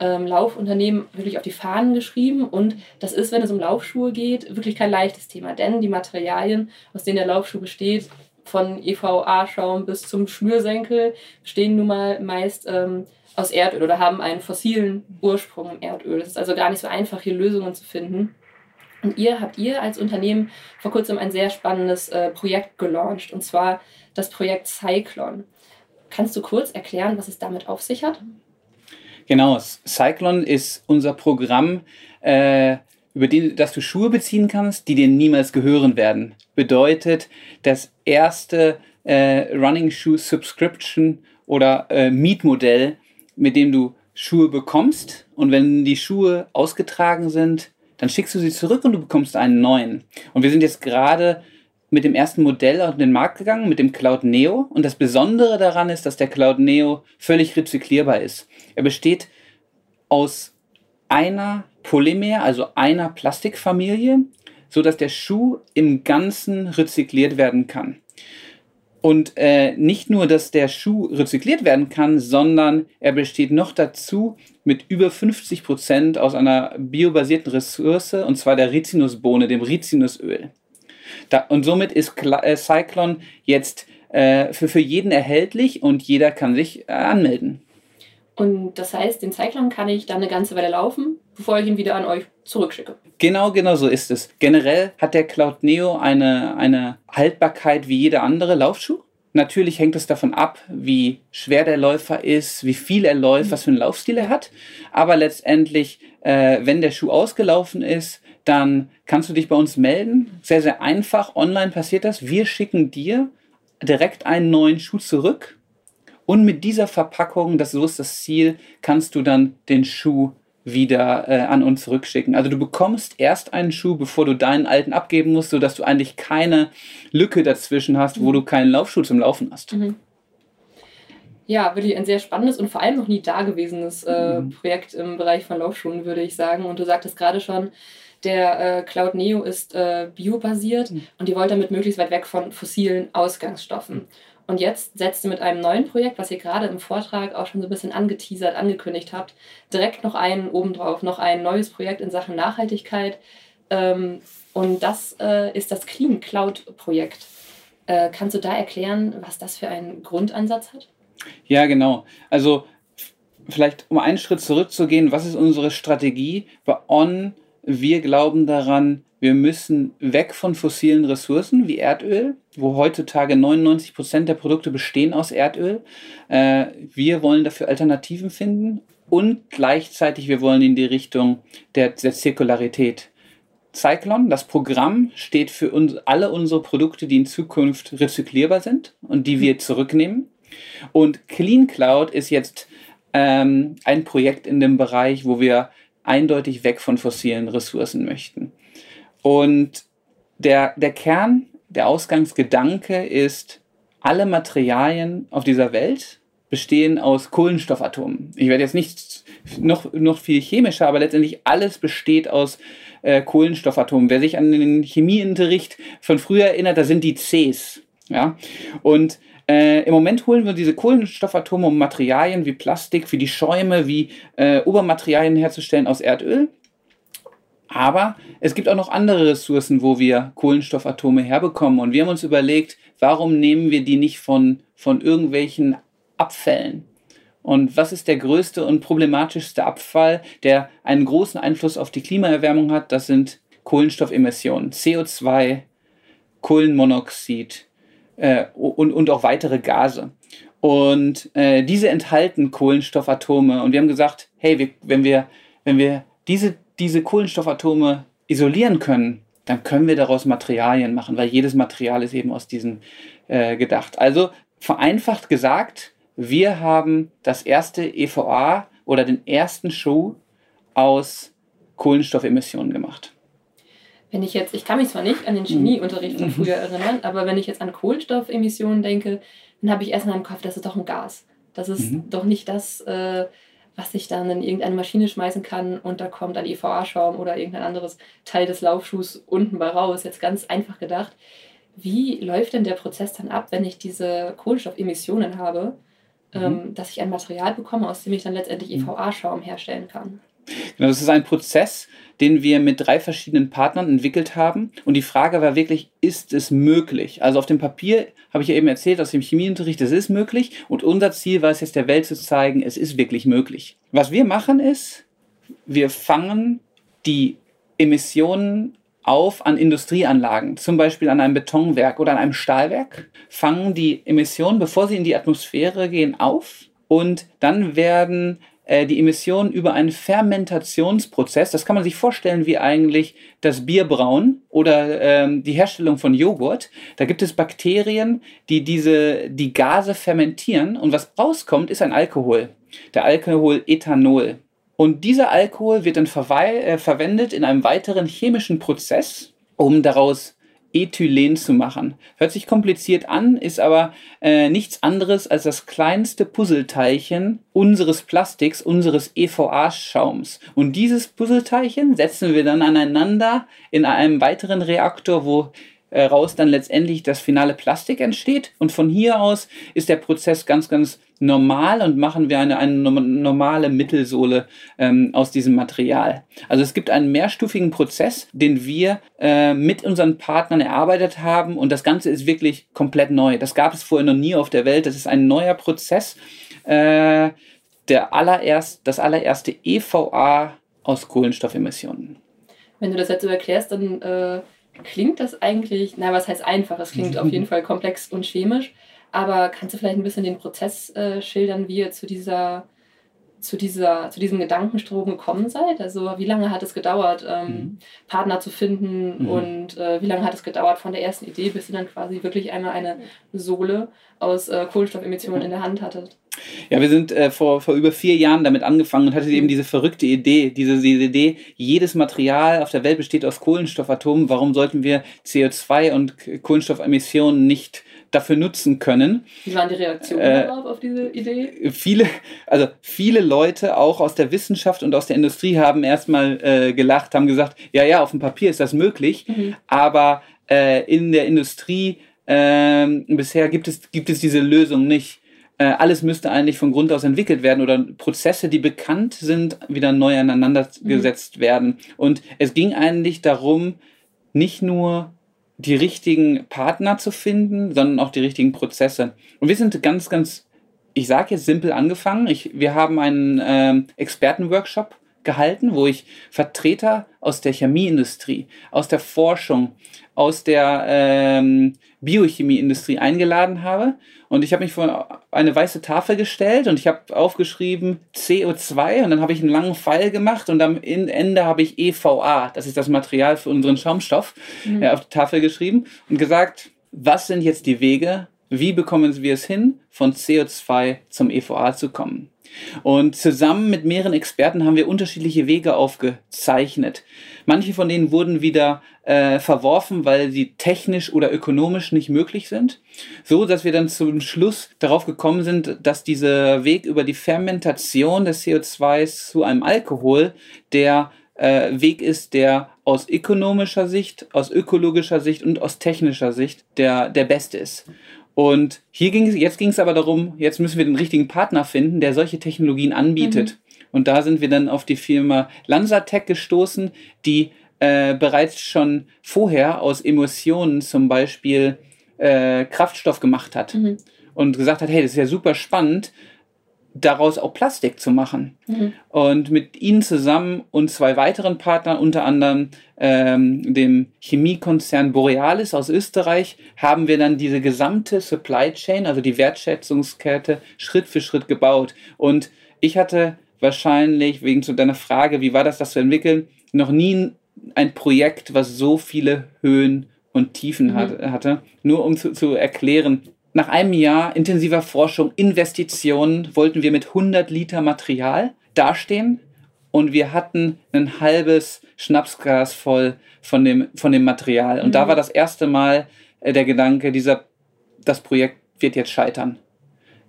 [SPEAKER 3] ähm, Laufunternehmen wirklich auf die Fahnen geschrieben. Und das ist, wenn es um Laufschuhe geht, wirklich kein leichtes Thema. Denn die Materialien, aus denen der Laufschuh besteht, von EVA-Schaum bis zum Schnürsenkel, bestehen nun mal meist ähm, aus Erdöl oder haben einen fossilen Ursprung im Erdöl. Es ist also gar nicht so einfach, hier Lösungen zu finden. Und ihr habt ihr als Unternehmen vor kurzem ein sehr spannendes äh, Projekt gelauncht, und zwar das Projekt Cyclone. Kannst du kurz erklären, was es damit auf sich hat?
[SPEAKER 4] Genau, Cyclone ist unser Programm, äh, über den, dass du Schuhe beziehen kannst, die dir niemals gehören werden. Bedeutet, das erste äh, Running Shoe Subscription oder äh, Mietmodell, mit dem du Schuhe bekommst und wenn die Schuhe ausgetragen sind, dann schickst du sie zurück und du bekommst einen neuen. Und wir sind jetzt gerade mit dem ersten Modell auf den Markt gegangen, mit dem Cloud Neo. Und das Besondere daran ist, dass der Cloud Neo völlig rezyklierbar ist. Er besteht aus einer Polymer, also einer Plastikfamilie, so dass der Schuh im Ganzen rezykliert werden kann. Und äh, nicht nur, dass der Schuh rezykliert werden kann, sondern er besteht noch dazu mit über 50 Prozent aus einer biobasierten Ressource, und zwar der Rizinusbohne, dem Rizinusöl. Da, und somit ist äh, Cyclone jetzt äh, für, für jeden erhältlich und jeder kann sich äh, anmelden.
[SPEAKER 3] Und das heißt, den Cyclone kann ich dann eine ganze Weile laufen, bevor ich ihn wieder an euch zurückschicke.
[SPEAKER 4] Genau, genau so ist es. Generell hat der Cloud Neo eine, eine Haltbarkeit wie jeder andere Laufschuh. Natürlich hängt es davon ab, wie schwer der Läufer ist, wie viel er läuft, was für einen Laufstil er hat. Aber letztendlich, äh, wenn der Schuh ausgelaufen ist, dann kannst du dich bei uns melden. Sehr, sehr einfach. Online passiert das. Wir schicken dir direkt einen neuen Schuh zurück. Und mit dieser Verpackung, das so ist das Ziel, kannst du dann den Schuh wieder äh, an uns zurückschicken. Also du bekommst erst einen Schuh, bevor du deinen alten abgeben musst, sodass du eigentlich keine Lücke dazwischen hast, wo mhm. du keinen Laufschuh zum Laufen hast. Mhm.
[SPEAKER 3] Ja, wirklich ein sehr spannendes und vor allem noch nie dagewesenes äh, mhm. Projekt im Bereich von Laufschuhen, würde ich sagen. Und du sagtest gerade schon, der äh, Cloud Neo ist äh, biobasiert mhm. und die wollt damit möglichst weit weg von fossilen Ausgangsstoffen. Mhm. Und jetzt setzt ihr mit einem neuen Projekt, was ihr gerade im Vortrag auch schon so ein bisschen angeteasert, angekündigt habt, direkt noch einen obendrauf, noch ein neues Projekt in Sachen Nachhaltigkeit. Ähm, und das äh, ist das Clean Cloud Projekt. Äh, kannst du da erklären, was das für einen Grundansatz hat?
[SPEAKER 4] Ja, genau. Also vielleicht um einen Schritt zurückzugehen, was ist unsere Strategie? Bei On, wir glauben daran, wir müssen weg von fossilen Ressourcen wie Erdöl, wo heutzutage 99 Prozent der Produkte bestehen aus Erdöl. Äh, wir wollen dafür Alternativen finden und gleichzeitig wir wollen in die Richtung der, der Zirkularität. Cyclone, das Programm, steht für uns, alle unsere Produkte, die in Zukunft rezyklierbar sind und die wir zurücknehmen. Und Clean Cloud ist jetzt ähm, ein Projekt in dem Bereich, wo wir eindeutig weg von fossilen Ressourcen möchten. Und der, der Kern, der Ausgangsgedanke ist, alle Materialien auf dieser Welt bestehen aus Kohlenstoffatomen. Ich werde jetzt nicht noch, noch viel chemischer, aber letztendlich alles besteht aus äh, Kohlenstoffatomen. Wer sich an den Chemieunterricht von früher erinnert, da sind die Cs. Ja? Und äh, Im Moment holen wir diese Kohlenstoffatome, um Materialien wie Plastik, wie die Schäume, wie äh, Obermaterialien herzustellen aus Erdöl. Aber es gibt auch noch andere Ressourcen, wo wir Kohlenstoffatome herbekommen. Und wir haben uns überlegt, warum nehmen wir die nicht von, von irgendwelchen Abfällen? Und was ist der größte und problematischste Abfall, der einen großen Einfluss auf die Klimaerwärmung hat? Das sind Kohlenstoffemissionen, CO2, Kohlenmonoxid äh, und, und auch weitere Gase. Und äh, diese enthalten Kohlenstoffatome. Und wir haben gesagt, hey, wir, wenn, wir, wenn wir diese diese Kohlenstoffatome isolieren können, dann können wir daraus Materialien machen, weil jedes Material ist eben aus diesen äh, gedacht. Also vereinfacht gesagt, wir haben das erste EVA oder den ersten Schuh aus Kohlenstoffemissionen gemacht.
[SPEAKER 3] Wenn ich jetzt, ich kann mich zwar nicht an den Chemieunterricht von früher erinnern, aber wenn ich jetzt an Kohlenstoffemissionen denke, dann habe ich erstmal im Kopf, das ist doch ein Gas. Das ist mhm. doch nicht das, äh, was ich dann in irgendeine Maschine schmeißen kann und da kommt ein EVA-Schaum oder irgendein anderes Teil des Laufschuhs unten bei raus. Jetzt ganz einfach gedacht. Wie läuft denn der Prozess dann ab, wenn ich diese Kohlenstoffemissionen habe, mhm. ähm, dass ich ein Material bekomme, aus dem ich dann letztendlich mhm. EVA-Schaum herstellen kann?
[SPEAKER 4] Genau, das ist ein Prozess, den wir mit drei verschiedenen Partnern entwickelt haben. Und die Frage war wirklich, ist es möglich? Also auf dem Papier habe ich ja eben erzählt aus dem Chemieunterricht, es ist möglich. Und unser Ziel war es jetzt der Welt zu zeigen, es ist wirklich möglich. Was wir machen ist, wir fangen die Emissionen auf an Industrieanlagen, zum Beispiel an einem Betonwerk oder an einem Stahlwerk, fangen die Emissionen, bevor sie in die Atmosphäre gehen, auf und dann werden die Emissionen über einen Fermentationsprozess, das kann man sich vorstellen wie eigentlich das Bierbrauen oder ähm, die Herstellung von Joghurt. Da gibt es Bakterien, die diese, die Gase fermentieren und was rauskommt, ist ein Alkohol. Der Alkohol Ethanol. Und dieser Alkohol wird dann äh, verwendet in einem weiteren chemischen Prozess, um daraus Ethylen zu machen. Hört sich kompliziert an, ist aber äh, nichts anderes als das kleinste Puzzleteilchen unseres Plastiks, unseres EVA-Schaums. Und dieses Puzzleteilchen setzen wir dann aneinander in einem weiteren Reaktor, wo raus dann letztendlich das finale Plastik entsteht. Und von hier aus ist der Prozess ganz, ganz normal und machen wir eine, eine normale Mittelsohle ähm, aus diesem Material. Also es gibt einen mehrstufigen Prozess, den wir äh, mit unseren Partnern erarbeitet haben und das Ganze ist wirklich komplett neu. Das gab es vorher noch nie auf der Welt. Das ist ein neuer Prozess. Äh, der allererst, das allererste EVA aus Kohlenstoffemissionen.
[SPEAKER 3] Wenn du das jetzt so erklärst, dann äh, klingt das eigentlich, na, was heißt einfach? Es klingt auf jeden Fall komplex und chemisch. Aber kannst du vielleicht ein bisschen den Prozess äh, schildern, wie ihr zu dieser zu, dieser, zu diesem Gedankenstrom gekommen seid? Also wie lange hat es gedauert, ähm, mhm. Partner zu finden mhm. und äh, wie lange hat es gedauert von der ersten Idee, bis ihr dann quasi wirklich einmal eine Sohle aus äh, Kohlenstoffemissionen in der Hand hattet?
[SPEAKER 4] Ja, wir sind äh, vor, vor über vier Jahren damit angefangen und hatte eben diese verrückte Idee, diese, diese Idee, jedes Material auf der Welt besteht aus Kohlenstoffatomen, warum sollten wir CO2 und Kohlenstoffemissionen nicht dafür nutzen können.
[SPEAKER 3] Wie waren die Reaktionen äh, darauf, auf diese Idee?
[SPEAKER 4] Viele, also viele Leute auch aus der Wissenschaft und aus der Industrie haben erstmal äh, gelacht, haben gesagt, ja, ja, auf dem Papier ist das möglich, mhm. aber äh, in der Industrie ähm, bisher gibt es, gibt es diese Lösung nicht äh, alles müsste eigentlich von Grund aus entwickelt werden oder Prozesse, die bekannt sind, wieder neu aneinander gesetzt mhm. werden. Und es ging eigentlich darum, nicht nur die richtigen Partner zu finden, sondern auch die richtigen Prozesse. Und wir sind ganz, ganz, ich sage jetzt simpel angefangen. Ich, wir haben einen ähm, Expertenworkshop gehalten, wo ich Vertreter aus der Chemieindustrie, aus der Forschung, aus der ähm, Biochemieindustrie eingeladen habe. Und ich habe mich vor eine weiße Tafel gestellt und ich habe aufgeschrieben CO2 und dann habe ich einen langen Pfeil gemacht und am Ende habe ich EVA, das ist das Material für unseren Schaumstoff, mhm. äh, auf die Tafel geschrieben und gesagt, was sind jetzt die Wege, wie bekommen wir es hin, von CO2 zum EVA zu kommen? Und zusammen mit mehreren Experten haben wir unterschiedliche Wege aufgezeichnet. Manche von denen wurden wieder äh, verworfen, weil sie technisch oder ökonomisch nicht möglich sind. So, dass wir dann zum Schluss darauf gekommen sind, dass dieser Weg über die Fermentation des CO2s zu einem Alkohol der äh, Weg ist, der aus ökonomischer Sicht, aus ökologischer Sicht und aus technischer Sicht der, der beste ist. Und hier ging es, jetzt ging es aber darum, jetzt müssen wir den richtigen Partner finden, der solche Technologien anbietet. Mhm. Und da sind wir dann auf die Firma Lansatec gestoßen, die äh, bereits schon vorher aus Emotionen zum Beispiel äh, Kraftstoff gemacht hat. Mhm. Und gesagt hat, hey, das ist ja super spannend, daraus auch Plastik zu machen. Mhm. Und mit ihnen zusammen und zwei weiteren Partnern, unter anderem ähm, dem Chemiekonzern Borealis aus Österreich, haben wir dann diese gesamte Supply Chain, also die Wertschätzungskette, Schritt für Schritt gebaut. Und ich hatte wahrscheinlich, wegen zu deiner Frage, wie war das, das zu entwickeln, noch nie ein Projekt, was so viele Höhen und Tiefen mhm. hat, hatte. Nur um zu, zu erklären, nach einem Jahr intensiver Forschung, Investitionen wollten wir mit 100 Liter Material dastehen und wir hatten ein halbes Schnapsglas voll von dem, von dem Material. Und mhm. da war das erste Mal äh, der Gedanke, dieser, das Projekt wird jetzt scheitern.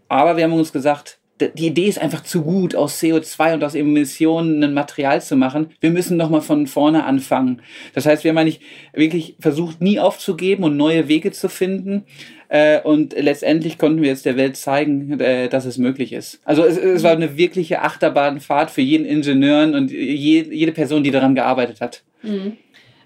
[SPEAKER 4] Aber wir haben uns gesagt, die Idee ist einfach zu gut, aus CO2 und aus Emissionen ein Material zu machen. Wir müssen nochmal von vorne anfangen. Das heißt, wir haben eigentlich wirklich versucht, nie aufzugeben und neue Wege zu finden. Äh, und letztendlich konnten wir jetzt der Welt zeigen, äh, dass es möglich ist. Also es, es war eine wirkliche Achterbahnfahrt für jeden Ingenieur und jede Person, die daran gearbeitet hat.
[SPEAKER 3] Mhm.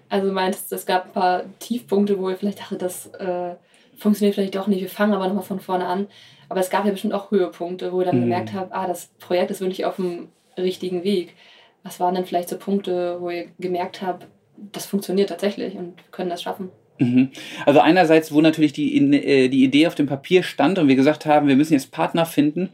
[SPEAKER 3] Also du meintest, es gab ein paar Tiefpunkte, wo ihr vielleicht dachte, das äh, funktioniert vielleicht doch nicht, wir fangen aber nochmal von vorne an. Aber es gab ja bestimmt auch Höhepunkte, wo ihr dann mhm. gemerkt habt, ah, das Projekt ist wirklich auf dem richtigen Weg. Was waren denn vielleicht so Punkte, wo ihr gemerkt habt, das funktioniert tatsächlich und wir können das schaffen?
[SPEAKER 4] Mhm. Also einerseits, wo natürlich die, äh, die Idee auf dem Papier stand und wir gesagt haben, wir müssen jetzt Partner finden.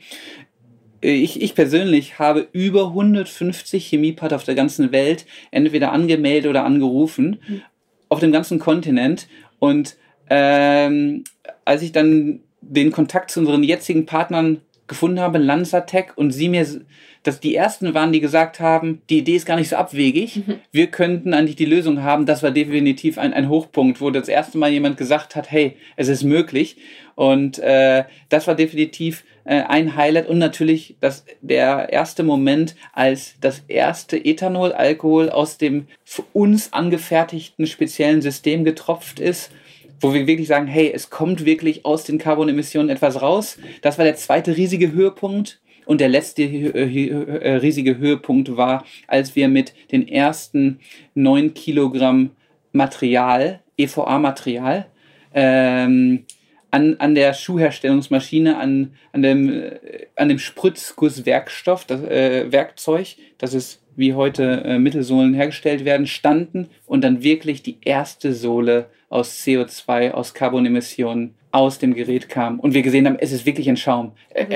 [SPEAKER 4] Äh, ich, ich persönlich habe über 150 Chemiepartner auf der ganzen Welt entweder angemeldet oder angerufen, mhm. auf dem ganzen Kontinent. Und ähm, als ich dann den Kontakt zu unseren jetzigen Partnern gefunden habe, Lanzatec, und sie mir, dass die ersten waren, die gesagt haben, die Idee ist gar nicht so abwegig, mhm. wir könnten eigentlich die Lösung haben, das war definitiv ein, ein Hochpunkt, wo das erste Mal jemand gesagt hat, hey, es ist möglich. Und äh, das war definitiv äh, ein Highlight und natürlich das, der erste Moment, als das erste Ethanol, Alkohol aus dem für uns angefertigten speziellen System getropft ist wo wir wirklich sagen, hey, es kommt wirklich aus den Carbonemissionen etwas raus. Das war der zweite riesige Höhepunkt. Und der letzte äh, riesige Höhepunkt war, als wir mit den ersten 9 Kilogramm Material, EVA-Material, ähm, an, an der Schuhherstellungsmaschine, an, an, dem, äh, an dem Spritzgusswerkstoff, das äh, Werkzeug, das ist wie heute äh, Mittelsohlen hergestellt werden, standen und dann wirklich die erste Sohle aus CO2, aus Carbonemissionen aus dem Gerät kam und wir gesehen haben, es ist wirklich ein Schaum.
[SPEAKER 3] Äh,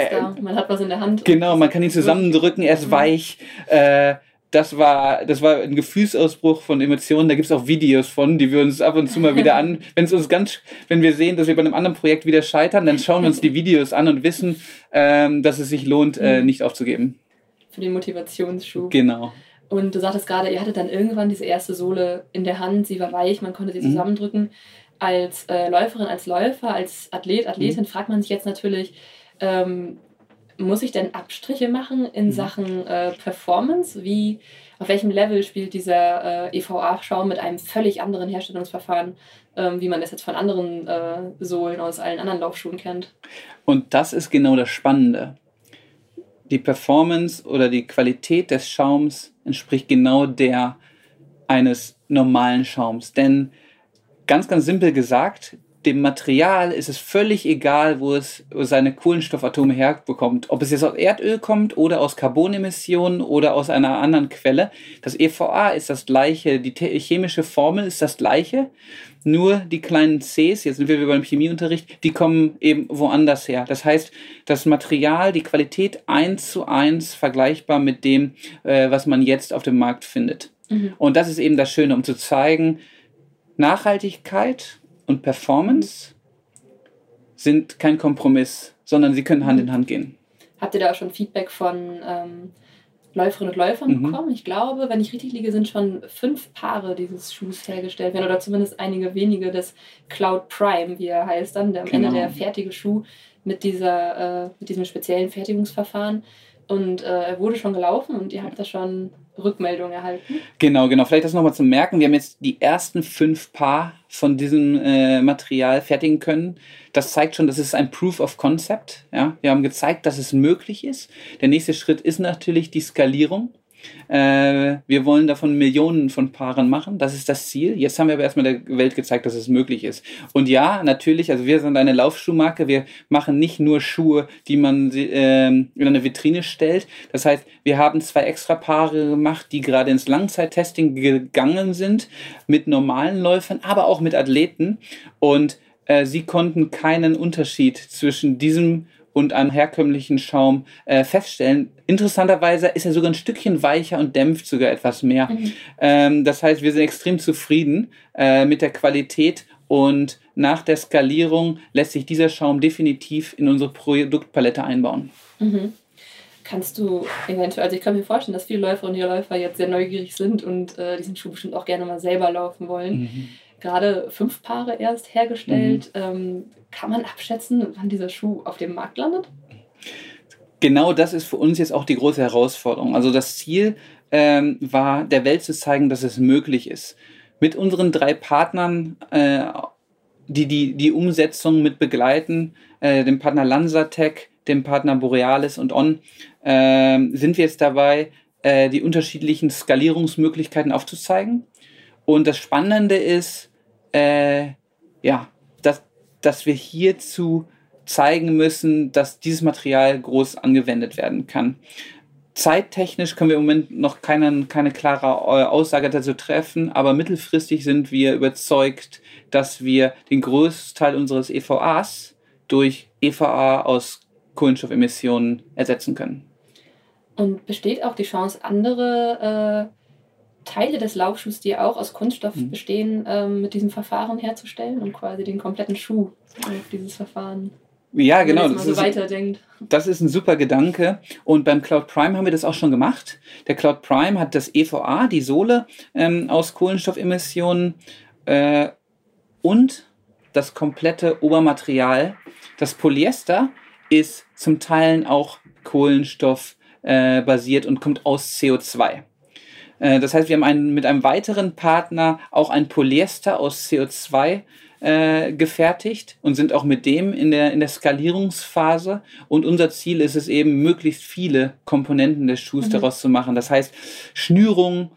[SPEAKER 3] man hat was in der Hand.
[SPEAKER 4] Genau, man kann ihn zusammendrücken, er ist mhm. weich. Äh, das war, das war ein Gefühlsausbruch von Emotionen. Da gibt es auch Videos von, die wir uns ab und zu mal wieder an. Wenn es uns ganz, wenn wir sehen, dass wir bei einem anderen Projekt wieder scheitern, dann schauen wir uns die Videos an und wissen, ähm, dass es sich lohnt, äh, mhm. nicht aufzugeben.
[SPEAKER 3] Für den Motivationsschub.
[SPEAKER 4] Genau.
[SPEAKER 3] Und du sagtest gerade, ihr hattet dann irgendwann diese erste Sohle in der Hand, sie war weich, man konnte sie mhm. zusammendrücken. Als äh, Läuferin, als Läufer, als Athlet, Athletin mhm. fragt man sich jetzt natürlich, ähm, muss ich denn Abstriche machen in mhm. Sachen äh, Performance? Wie, auf welchem Level spielt dieser äh, EVA-Schaum mit einem völlig anderen Herstellungsverfahren, ähm, wie man das jetzt von anderen äh, Sohlen aus allen anderen Laufschuhen kennt?
[SPEAKER 4] Und das ist genau das Spannende die Performance oder die Qualität des Schaums entspricht genau der eines normalen Schaums. Denn ganz, ganz simpel gesagt, dem Material ist es völlig egal, wo es seine Kohlenstoffatome herbekommt. Ob es jetzt aus Erdöl kommt oder aus Carbonemissionen oder aus einer anderen Quelle. Das EVA ist das gleiche, die chemische Formel ist das gleiche. Nur die kleinen Cs, jetzt sind wir beim Chemieunterricht, die kommen eben woanders her. Das heißt, das Material, die Qualität eins zu eins vergleichbar mit dem, äh, was man jetzt auf dem Markt findet. Mhm. Und das ist eben das Schöne, um zu zeigen, Nachhaltigkeit und Performance sind kein Kompromiss, sondern sie können Hand mhm. in Hand gehen.
[SPEAKER 3] Habt ihr da auch schon Feedback von ähm, Läuferinnen und Läufern mhm. bekommen? Ich glaube, wenn ich richtig liege, sind schon fünf Paare dieses Schuhs hergestellt werden oder zumindest einige wenige des Cloud Prime, wie er heißt, dann der am genau. Ende der fertige Schuh mit, dieser, äh, mit diesem speziellen Fertigungsverfahren. Und äh, er wurde schon gelaufen und ihr habt da schon Rückmeldung erhalten.
[SPEAKER 4] Genau, genau. Vielleicht das nochmal zum Merken. Wir haben jetzt die ersten fünf Paar von diesem äh, Material fertigen können. Das zeigt schon, das ist ein Proof of Concept. Ja? Wir haben gezeigt, dass es möglich ist. Der nächste Schritt ist natürlich die Skalierung. Äh, wir wollen davon Millionen von Paaren machen. Das ist das Ziel. Jetzt haben wir aber erstmal der Welt gezeigt, dass es möglich ist. Und ja, natürlich, also wir sind eine Laufschuhmarke. Wir machen nicht nur Schuhe, die man äh, in eine Vitrine stellt. Das heißt, wir haben zwei extra Paare gemacht, die gerade ins Langzeittesting gegangen sind mit normalen Läufern, aber auch mit Athleten. Und äh, sie konnten keinen Unterschied zwischen diesem und einem herkömmlichen Schaum äh, feststellen. Interessanterweise ist er sogar ein Stückchen weicher und dämpft sogar etwas mehr. Mhm. Ähm, das heißt, wir sind extrem zufrieden äh, mit der Qualität und nach der Skalierung lässt sich dieser Schaum definitiv in unsere Produktpalette einbauen.
[SPEAKER 3] Mhm. Kannst du eventuell, also ich kann mir vorstellen, dass viele Läuferinnen und Läufer jetzt sehr neugierig sind und äh, diesen Schuh bestimmt auch gerne mal selber laufen wollen. Mhm gerade fünf Paare erst hergestellt. Mhm. Ähm, kann man abschätzen, wann dieser Schuh auf dem Markt landet?
[SPEAKER 4] genau das ist für uns jetzt auch die große Herausforderung. Also das Ziel ähm, war, der Welt zu zeigen, dass es möglich ist. Mit unseren drei Partnern, äh, die, die die Umsetzung mit begleiten, äh, dem Partner Lansatec, dem Partner Borealis und On, äh, sind wir jetzt dabei, äh, die unterschiedlichen Skalierungsmöglichkeiten aufzuzeigen. Und das Spannende ist, äh, ja, dass, wir hierzu zeigen müssen, dass dieses Material groß angewendet werden kann. Zeittechnisch können wir im Moment noch keine, keine klare äh, Aussage dazu treffen, aber mittelfristig sind wir überzeugt, dass wir den größten Teil unseres EVAs durch EVA aus Kohlenstoffemissionen ersetzen können.
[SPEAKER 3] Und besteht auch die Chance, andere äh, Teile des Laufschuhs, die auch aus Kunststoff mhm. bestehen, ähm, mit diesem Verfahren herzustellen und quasi den kompletten Schuh auf dieses Verfahren
[SPEAKER 4] ja, genau.
[SPEAKER 3] das, so weiterdenkt.
[SPEAKER 4] das ist ein super Gedanke. Und beim Cloud Prime haben wir das auch schon gemacht. Der Cloud Prime hat das EVA, die Sohle ähm, aus Kohlenstoffemissionen äh, und das komplette Obermaterial. Das Polyester ist zum Teil auch Kohlenstoff äh, basiert und kommt aus CO2. Äh, das heißt, wir haben einen, mit einem weiteren Partner auch ein Polyester aus CO2 äh, gefertigt und sind auch mit dem in der, in der Skalierungsphase. Und unser Ziel ist es eben, möglichst viele Komponenten des Schuhs mhm. daraus zu machen. Das heißt, Schnürung,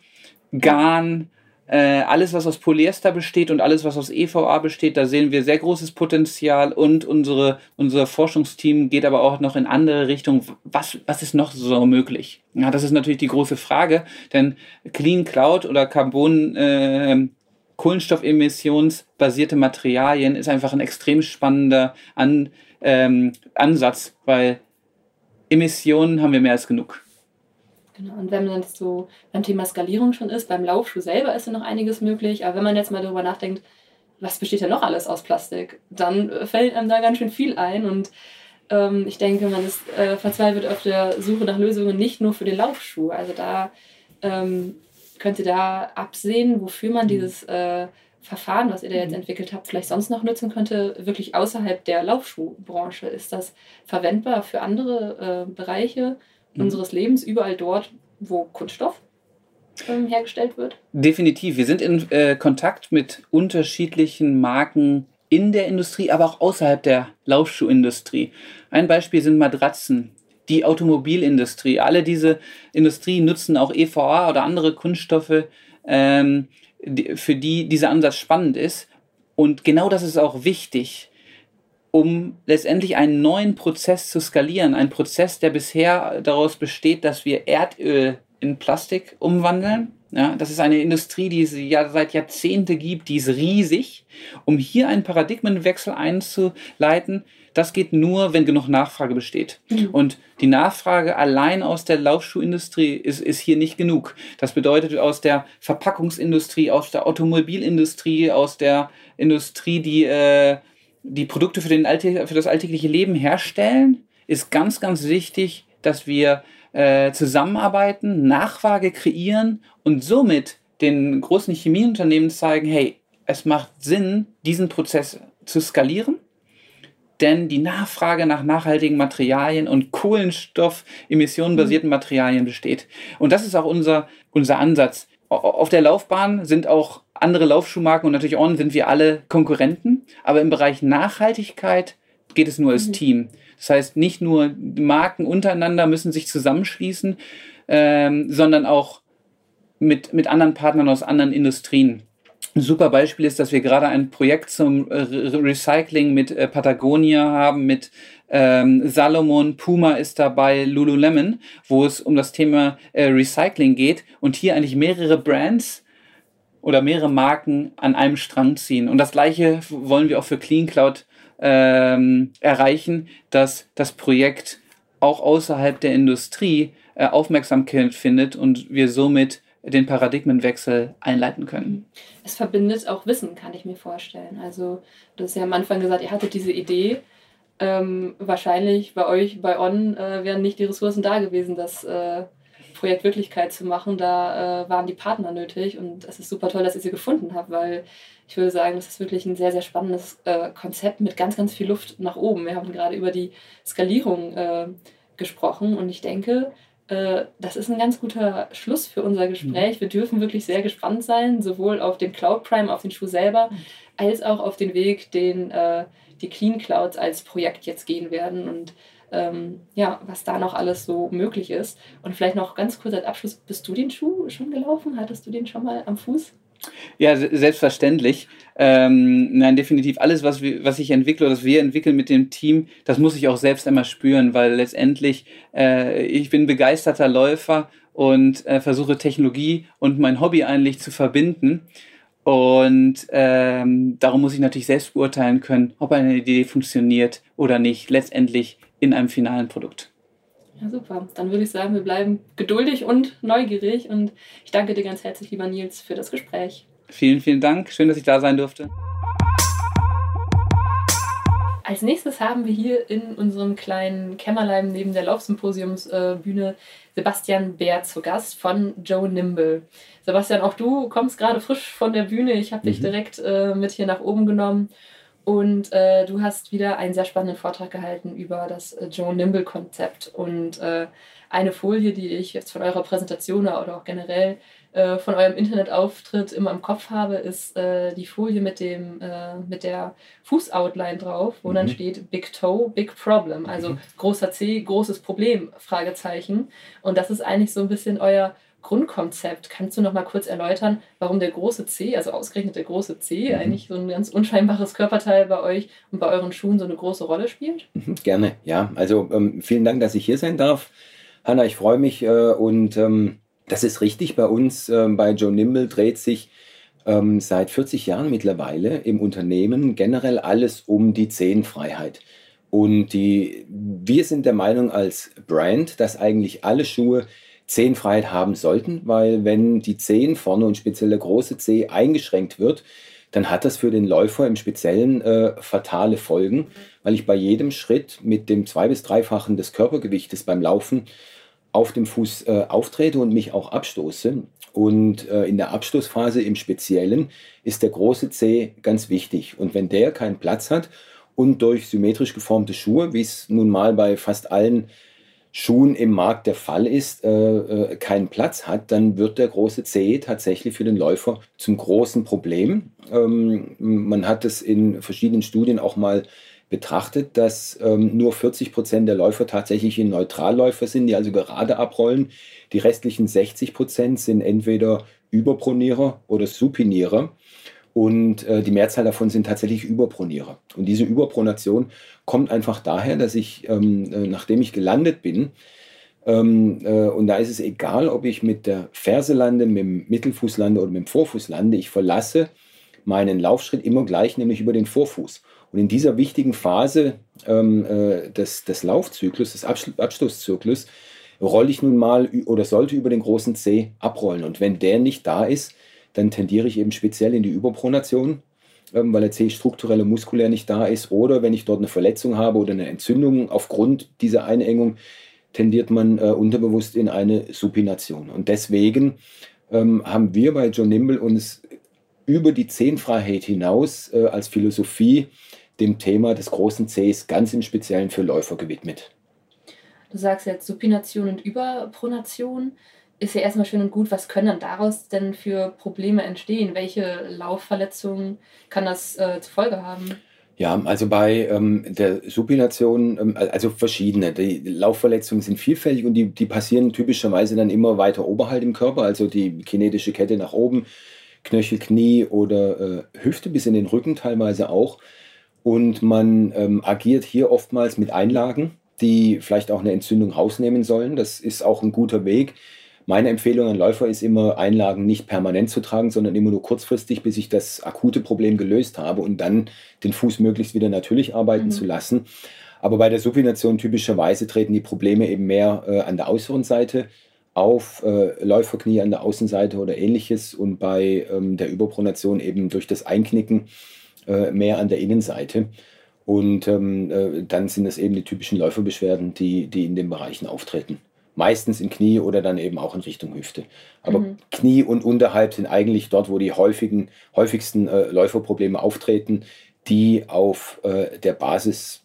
[SPEAKER 4] Garn, alles, was aus Polyester besteht und alles, was aus EVA besteht, da sehen wir sehr großes Potenzial und unsere, unser Forschungsteam geht aber auch noch in andere Richtungen. Was, was ist noch so möglich? Ja, das ist natürlich die große Frage, denn Clean Cloud oder Carbon äh, kohlenstoffemissionsbasierte Materialien ist einfach ein extrem spannender An, ähm, Ansatz, weil Emissionen haben wir mehr als genug.
[SPEAKER 3] Genau, und wenn man jetzt so beim Thema Skalierung schon ist, beim Laufschuh selber ist ja noch einiges möglich, aber wenn man jetzt mal darüber nachdenkt, was besteht ja noch alles aus Plastik, dann fällt einem da ganz schön viel ein und ähm, ich denke, man ist äh, verzweifelt auf der Suche nach Lösungen nicht nur für den Laufschuh. Also da ähm, könnt ihr da absehen, wofür man mhm. dieses äh, Verfahren, was ihr da jetzt mhm. entwickelt habt, vielleicht sonst noch nutzen könnte, wirklich außerhalb der Laufschuhbranche? Ist das verwendbar für andere äh, Bereiche mhm. unseres Lebens, überall dort, wo Kunststoff ähm, hergestellt wird?
[SPEAKER 4] Definitiv. Wir sind in äh, Kontakt mit unterschiedlichen Marken in der Industrie, aber auch außerhalb der Laufschuhindustrie. Ein Beispiel sind Matratzen die Automobilindustrie, alle diese Industrien nutzen auch EVA oder andere Kunststoffe, ähm, für die dieser Ansatz spannend ist. Und genau das ist auch wichtig, um letztendlich einen neuen Prozess zu skalieren. Ein Prozess, der bisher daraus besteht, dass wir Erdöl in Plastik umwandeln. Ja, das ist eine Industrie, die es ja seit Jahrzehnten gibt, die ist riesig. Um hier einen Paradigmenwechsel einzuleiten, das geht nur, wenn genug Nachfrage besteht. Mhm. Und die Nachfrage allein aus der Laufschuhindustrie ist, ist hier nicht genug. Das bedeutet, aus der Verpackungsindustrie, aus der Automobilindustrie, aus der Industrie, die äh, die Produkte für, den für das alltägliche Leben herstellen, ist ganz, ganz wichtig, dass wir äh, zusammenarbeiten, Nachfrage kreieren und somit den großen Chemieunternehmen zeigen, hey, es macht Sinn, diesen Prozess zu skalieren denn die Nachfrage nach nachhaltigen Materialien und kohlenstoffemissionenbasierten Materialien besteht. Und das ist auch unser, unser Ansatz. Auf der Laufbahn sind auch andere Laufschuhmarken und natürlich On sind wir alle Konkurrenten, aber im Bereich Nachhaltigkeit geht es nur als mhm. Team. Das heißt, nicht nur Marken untereinander müssen sich zusammenschließen, ähm, sondern auch mit, mit anderen Partnern aus anderen Industrien. Ein super Beispiel ist, dass wir gerade ein Projekt zum Recycling mit äh, Patagonia haben, mit ähm, Salomon, Puma ist dabei, Lululemon, wo es um das Thema äh, Recycling geht und hier eigentlich mehrere Brands oder mehrere Marken an einem Strang ziehen. Und das gleiche wollen wir auch für Clean Cloud ähm, erreichen, dass das Projekt auch außerhalb der Industrie äh, Aufmerksamkeit findet und wir somit den Paradigmenwechsel einleiten können.
[SPEAKER 3] Es verbindet auch Wissen, kann ich mir vorstellen. Also, du hast ja am Anfang gesagt, ihr hattet diese Idee. Ähm, wahrscheinlich bei euch, bei On, äh, wären nicht die Ressourcen da gewesen, das äh, Projekt Wirklichkeit zu machen. Da äh, waren die Partner nötig und es ist super toll, dass ihr sie gefunden habt, weil ich würde sagen, das ist wirklich ein sehr, sehr spannendes äh, Konzept mit ganz, ganz viel Luft nach oben. Wir haben gerade über die Skalierung äh, gesprochen und ich denke, äh, das ist ein ganz guter Schluss für unser Gespräch. Mhm. Wir dürfen wirklich sehr gespannt sein, sowohl auf den Cloud Prime, auf den Schuh selber, mhm. als auch auf den Weg, den äh, die Clean Clouds als Projekt jetzt gehen werden und ähm, ja, was da noch alles so möglich ist. Und vielleicht noch ganz kurz als Abschluss, bist du den Schuh schon gelaufen? Hattest du den schon mal am Fuß?
[SPEAKER 4] Ja, selbstverständlich. Ähm, nein, definitiv. Alles, was, wir, was ich entwickle was wir entwickeln mit dem Team, das muss ich auch selbst einmal spüren, weil letztendlich äh, ich bin begeisterter Läufer und äh, versuche Technologie und mein Hobby eigentlich zu verbinden. Und ähm, darum muss ich natürlich selbst beurteilen können, ob eine Idee funktioniert oder nicht, letztendlich in einem finalen Produkt.
[SPEAKER 3] Ja, super. Dann würde ich sagen, wir bleiben geduldig und neugierig. Und ich danke dir ganz herzlich, lieber Nils, für das Gespräch.
[SPEAKER 4] Vielen, vielen Dank. Schön, dass ich da sein durfte.
[SPEAKER 3] Als nächstes haben wir hier in unserem kleinen Kämmerlein neben der Laufsymposiumsbühne Sebastian Bär zu Gast von Joe Nimble. Sebastian, auch du kommst gerade frisch von der Bühne. Ich habe mhm. dich direkt äh, mit hier nach oben genommen und äh, du hast wieder einen sehr spannenden Vortrag gehalten über das äh, Joe Nimble-Konzept. Und äh, eine Folie, die ich jetzt von eurer Präsentation oder auch generell äh, von eurem Internetauftritt immer im Kopf habe, ist äh, die Folie mit, dem, äh, mit der Fußoutline drauf, wo mhm. dann steht Big Toe, Big Problem. Also mhm. großer C, großes Problem, Fragezeichen. Und das ist eigentlich so ein bisschen euer Grundkonzept. Kannst du noch mal kurz erläutern, warum der große C, also ausgerechnet der große C, mhm. eigentlich so ein ganz unscheinbares Körperteil bei euch und bei euren Schuhen so eine große Rolle spielt?
[SPEAKER 5] Mhm, gerne, ja. Also ähm, vielen Dank, dass ich hier sein darf. Hanna, ich freue mich äh, und ähm, das ist richtig. Bei uns äh, bei Joe Nimble dreht sich ähm, seit 40 Jahren mittlerweile im Unternehmen generell alles um die Zehenfreiheit. Und die, wir sind der Meinung als Brand, dass eigentlich alle Schuhe Zehenfreiheit haben sollten, weil wenn die Zehen vorne und speziell der große Zeh eingeschränkt wird, dann hat das für den Läufer im Speziellen äh, fatale Folgen, weil ich bei jedem Schritt mit dem zwei- bis dreifachen des Körpergewichtes beim Laufen auf dem Fuß äh, auftrete und mich auch abstoße. Und äh, in der Abstoßphase im Speziellen ist der große Zeh ganz wichtig. Und wenn der keinen Platz hat und durch symmetrisch geformte Schuhe, wie es nun mal bei fast allen Schuhen im Markt der Fall ist, äh, äh, keinen Platz hat, dann wird der große C tatsächlich für den Läufer zum großen Problem. Ähm, man hat es in verschiedenen Studien auch mal betrachtet, dass ähm, nur 40 Prozent der Läufer tatsächlich in Neutralläufer sind, die also gerade abrollen. Die restlichen 60 Prozent sind entweder Überpronierer oder Supinierer. Und äh, die Mehrzahl davon sind tatsächlich Überpronierer. Und diese Überpronation kommt einfach daher, dass ich, ähm, äh, nachdem ich gelandet bin, ähm, äh, und da ist es egal, ob ich mit der Ferse lande, mit dem Mittelfuß lande oder mit dem Vorfuß lande, ich verlasse meinen Laufschritt immer gleich, nämlich über den Vorfuß. Und in dieser wichtigen Phase ähm, äh, des, des Laufzyklus, des Abstoßzyklus, rolle ich nun mal oder sollte über den großen C abrollen. Und wenn der nicht da ist, dann tendiere ich eben speziell in die Überpronation, ähm, weil der C strukturell und muskulär nicht da ist. Oder wenn ich dort eine Verletzung habe oder eine Entzündung aufgrund dieser Einengung, tendiert man äh, unterbewusst in eine Supination. Und deswegen ähm, haben wir bei John Nimble uns über die Zehnfreiheit hinaus äh, als Philosophie dem Thema des großen Cs ganz im Speziellen für Läufer gewidmet.
[SPEAKER 3] Du sagst jetzt Supination und Überpronation ist ja erstmal schön und gut. Was können dann daraus denn für Probleme entstehen? Welche Laufverletzungen kann das äh, zur Folge haben?
[SPEAKER 5] Ja, also bei ähm, der Supination, ähm, also verschiedene. Die Laufverletzungen sind vielfältig und die, die passieren typischerweise dann immer weiter oberhalb im Körper, also die kinetische Kette nach oben, Knöchel, Knie oder äh, Hüfte bis in den Rücken teilweise auch. Und man ähm, agiert hier oftmals mit Einlagen, die vielleicht auch eine Entzündung rausnehmen sollen. Das ist auch ein guter Weg meine Empfehlung an Läufer ist immer, Einlagen nicht permanent zu tragen, sondern immer nur kurzfristig, bis ich das akute Problem gelöst habe und dann den Fuß möglichst wieder natürlich arbeiten mhm. zu lassen. Aber bei der Supination typischerweise treten die Probleme eben mehr äh, an der äußeren Seite auf, äh, Läuferknie an der Außenseite oder ähnliches und bei ähm, der Überpronation eben durch das Einknicken äh, mehr an der Innenseite. Und ähm, äh, dann sind es eben die typischen Läuferbeschwerden, die, die in den Bereichen auftreten meistens in Knie oder dann eben auch in Richtung Hüfte. Aber mhm. Knie und unterhalb sind eigentlich dort, wo die häufigen, häufigsten äh, Läuferprobleme auftreten, die auf äh, der Basis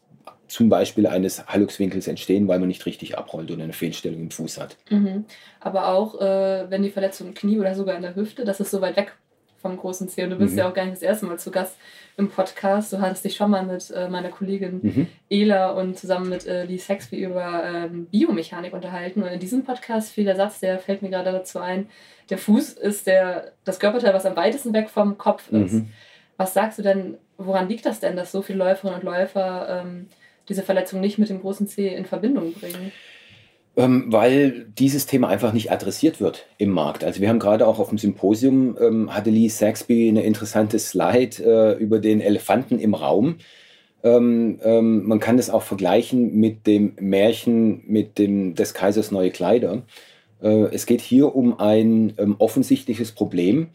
[SPEAKER 5] zum Beispiel eines Halluxwinkels entstehen, weil man nicht richtig abrollt oder eine Fehlstellung im Fuß hat.
[SPEAKER 3] Mhm. Aber auch, äh, wenn die Verletzung im Knie oder sogar in der Hüfte, das ist so weit weg vom großen Zeh. Und du bist mhm. ja auch gar nicht das erste Mal zu Gast im Podcast. Du hattest dich schon mal mit äh, meiner Kollegin mhm. Ela und zusammen mit äh, Lee Sexby über ähm, Biomechanik unterhalten. Und in diesem Podcast fiel der Satz, der fällt mir gerade dazu ein, der Fuß ist der, das Körperteil, was am weitesten weg vom Kopf ist. Mhm. Was sagst du denn, woran liegt das denn, dass so viele Läuferinnen und Läufer ähm, diese Verletzung nicht mit dem großen C in Verbindung bringen?
[SPEAKER 5] Ähm, weil dieses Thema einfach nicht adressiert wird im Markt. Also wir haben gerade auch auf dem Symposium, ähm, hatte Lee Saxby eine interessante Slide äh, über den Elefanten im Raum. Ähm, ähm, man kann das auch vergleichen mit dem Märchen mit dem, des Kaisers neue Kleider. Äh, es geht hier um ein ähm, offensichtliches Problem,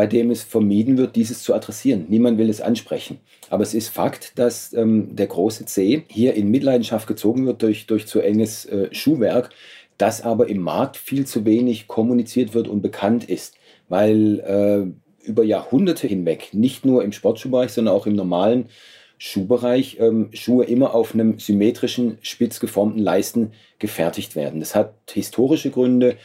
[SPEAKER 5] bei dem es vermieden wird, dieses zu adressieren. Niemand will es ansprechen. Aber es ist Fakt, dass ähm, der große C hier in Mitleidenschaft gezogen wird durch, durch zu enges äh, Schuhwerk, das aber im Markt viel zu wenig kommuniziert wird und bekannt ist, weil äh, über Jahrhunderte hinweg, nicht nur im Sportschuhbereich, sondern auch im normalen Schuhbereich, ähm, Schuhe immer auf einem symmetrischen, spitz geformten Leisten gefertigt werden. Das hat historische Gründe.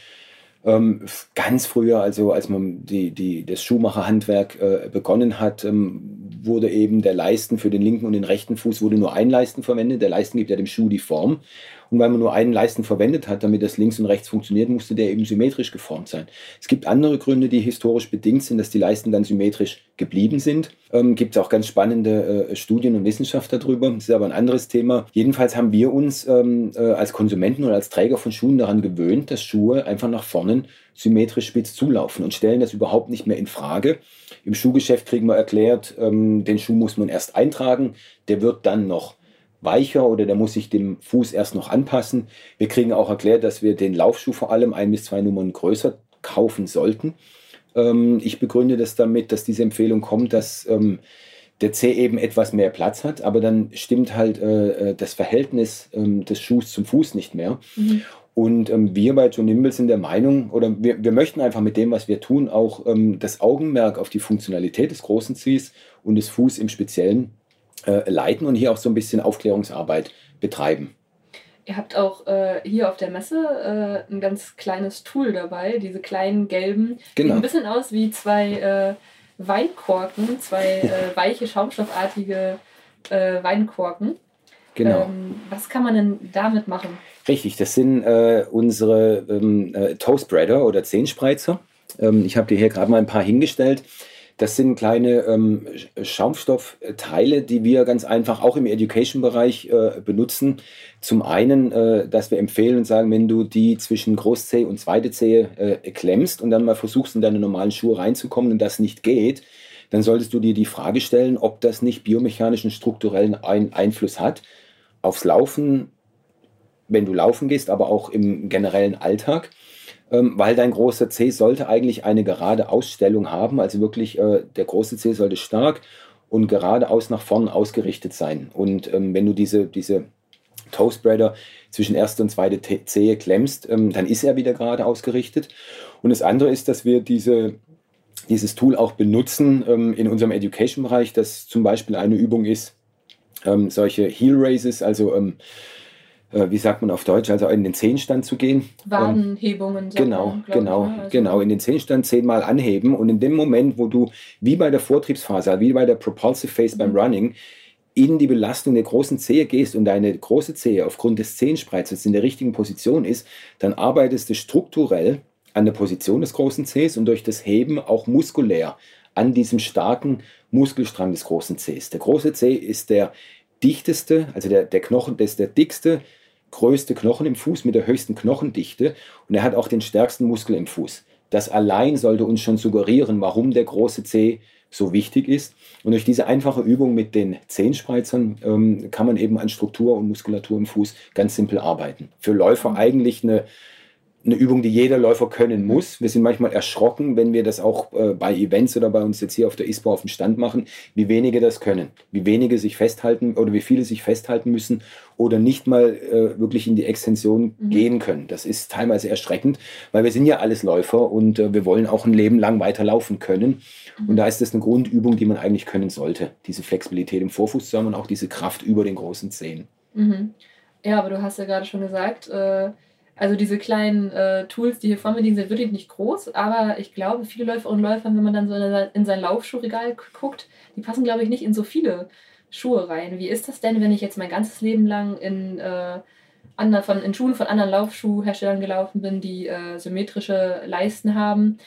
[SPEAKER 5] Ähm, ganz früher, also als man die, die, das Schuhmacherhandwerk äh, begonnen hat, ähm, wurde eben der Leisten für den linken und den rechten Fuß wurde nur ein Leisten verwendet. Der Leisten gibt ja dem Schuh die Form. Und weil man nur einen Leisten verwendet hat, damit das links und rechts funktioniert, musste der eben symmetrisch geformt sein. Es gibt andere Gründe, die historisch bedingt sind, dass die Leisten dann symmetrisch geblieben sind. Ähm, gibt es auch ganz spannende äh, Studien und Wissenschaft darüber. Das ist aber ein anderes Thema. Jedenfalls haben wir uns ähm, äh, als Konsumenten oder als Träger von Schuhen daran gewöhnt, dass Schuhe einfach nach vorne symmetrisch spitz zulaufen und stellen das überhaupt nicht mehr in Frage. Im Schuhgeschäft kriegen wir erklärt, ähm, den Schuh muss man erst eintragen, der wird dann noch weicher oder der muss sich dem Fuß erst noch anpassen. Wir kriegen auch erklärt, dass wir den Laufschuh vor allem ein bis zwei Nummern größer kaufen sollten. Ähm, ich begründe das damit, dass diese Empfehlung kommt, dass ähm, der C eben etwas mehr Platz hat, aber dann stimmt halt äh, äh das Verhältnis ähm, des Schuhs zum Fuß nicht mehr. Mhm. Und ähm, wir bei John Nimble sind der Meinung, oder wir, wir möchten einfach mit dem, was wir tun, auch ähm, das Augenmerk auf die Funktionalität des großen Cs und des Fuß im Speziellen äh, leiten und hier auch so ein bisschen Aufklärungsarbeit betreiben.
[SPEAKER 3] Ihr habt auch äh, hier auf der Messe äh, ein ganz kleines Tool dabei, diese kleinen gelben. Genau. Sieht ein bisschen aus wie zwei äh, Weinkorken, zwei äh, weiche, schaumstoffartige äh, Weinkorken. Genau. Ähm, was kann man denn damit machen?
[SPEAKER 5] Richtig, das sind äh, unsere ähm, äh, Toastbreader oder Zehenspreizer. Ähm, ich habe dir hier gerade mal ein paar hingestellt. Das sind kleine ähm, Schaumstoffteile, die wir ganz einfach auch im Education-Bereich äh, benutzen. Zum einen, äh, dass wir empfehlen und sagen, wenn du die zwischen Großzehe und zweite Zehe äh, klemmst und dann mal versuchst, in deine normalen Schuhe reinzukommen und das nicht geht, dann solltest du dir die Frage stellen, ob das nicht biomechanischen, strukturellen ein Einfluss hat aufs Laufen, wenn du laufen gehst, aber auch im generellen Alltag, weil dein großer C sollte eigentlich eine gerade Ausstellung haben, also wirklich äh, der große C sollte stark und geradeaus nach vorn ausgerichtet sein. Und ähm, wenn du diese, diese Toastbreader zwischen erste und zweite Zehe klemmst, ähm, dann ist er wieder gerade ausgerichtet. Und das andere ist, dass wir diese, dieses Tool auch benutzen ähm, in unserem Education-Bereich, das zum Beispiel eine Übung ist, ähm, solche Heel Raises, also ähm, äh, wie sagt man auf Deutsch, also in den Zehenstand zu gehen.
[SPEAKER 3] Wadenhebungen.
[SPEAKER 5] genau, man, genau, ich, ne? also genau, in den Zehenstand zehnmal anheben und in dem Moment, wo du wie bei der Vortriebsphase, wie bei der Propulsive Phase mhm. beim Running, in die Belastung der großen Zehe gehst und deine große Zehe aufgrund des Zehenspreizes in der richtigen Position ist, dann arbeitest du strukturell an der Position des großen Zehs und durch das Heben auch muskulär an diesem starken Muskelstrang des großen Zehs. Der große Zeh ist der dichteste, also der, der Knochen, das ist der dickste, größte Knochen im Fuß mit der höchsten Knochendichte und er hat auch den stärksten Muskel im Fuß. Das allein sollte uns schon suggerieren, warum der große Zeh so wichtig ist. Und durch diese einfache Übung mit den Zehenspreizern ähm, kann man eben an Struktur und Muskulatur im Fuß ganz simpel arbeiten. Für Läufer eigentlich eine eine Übung, die jeder Läufer können muss. Wir sind manchmal erschrocken, wenn wir das auch äh, bei Events oder bei uns jetzt hier auf der ISPO auf dem Stand machen, wie wenige das können, wie wenige sich festhalten oder wie viele sich festhalten müssen oder nicht mal äh, wirklich in die Extension mhm. gehen können. Das ist teilweise erschreckend, weil wir sind ja alles Läufer und äh, wir wollen auch ein Leben lang weiterlaufen können. Mhm. Und da ist das eine Grundübung, die man eigentlich können sollte. Diese Flexibilität im Vorfuß zu haben und auch diese Kraft über den großen Zehen.
[SPEAKER 3] Mhm. Ja, aber du hast ja gerade schon gesagt, äh, also diese kleinen äh, Tools, die hier vor mir liegen, sind wirklich nicht groß, aber ich glaube, viele Läuferinnen und Läufer, wenn man dann so in, in sein Laufschuhregal guckt, die passen, glaube ich, nicht in so viele Schuhe rein. Wie ist das denn, wenn ich jetzt mein ganzes Leben lang in, äh, ander, von, in Schuhen von anderen Laufschuhherstellern gelaufen bin, die äh, symmetrische Leisten haben?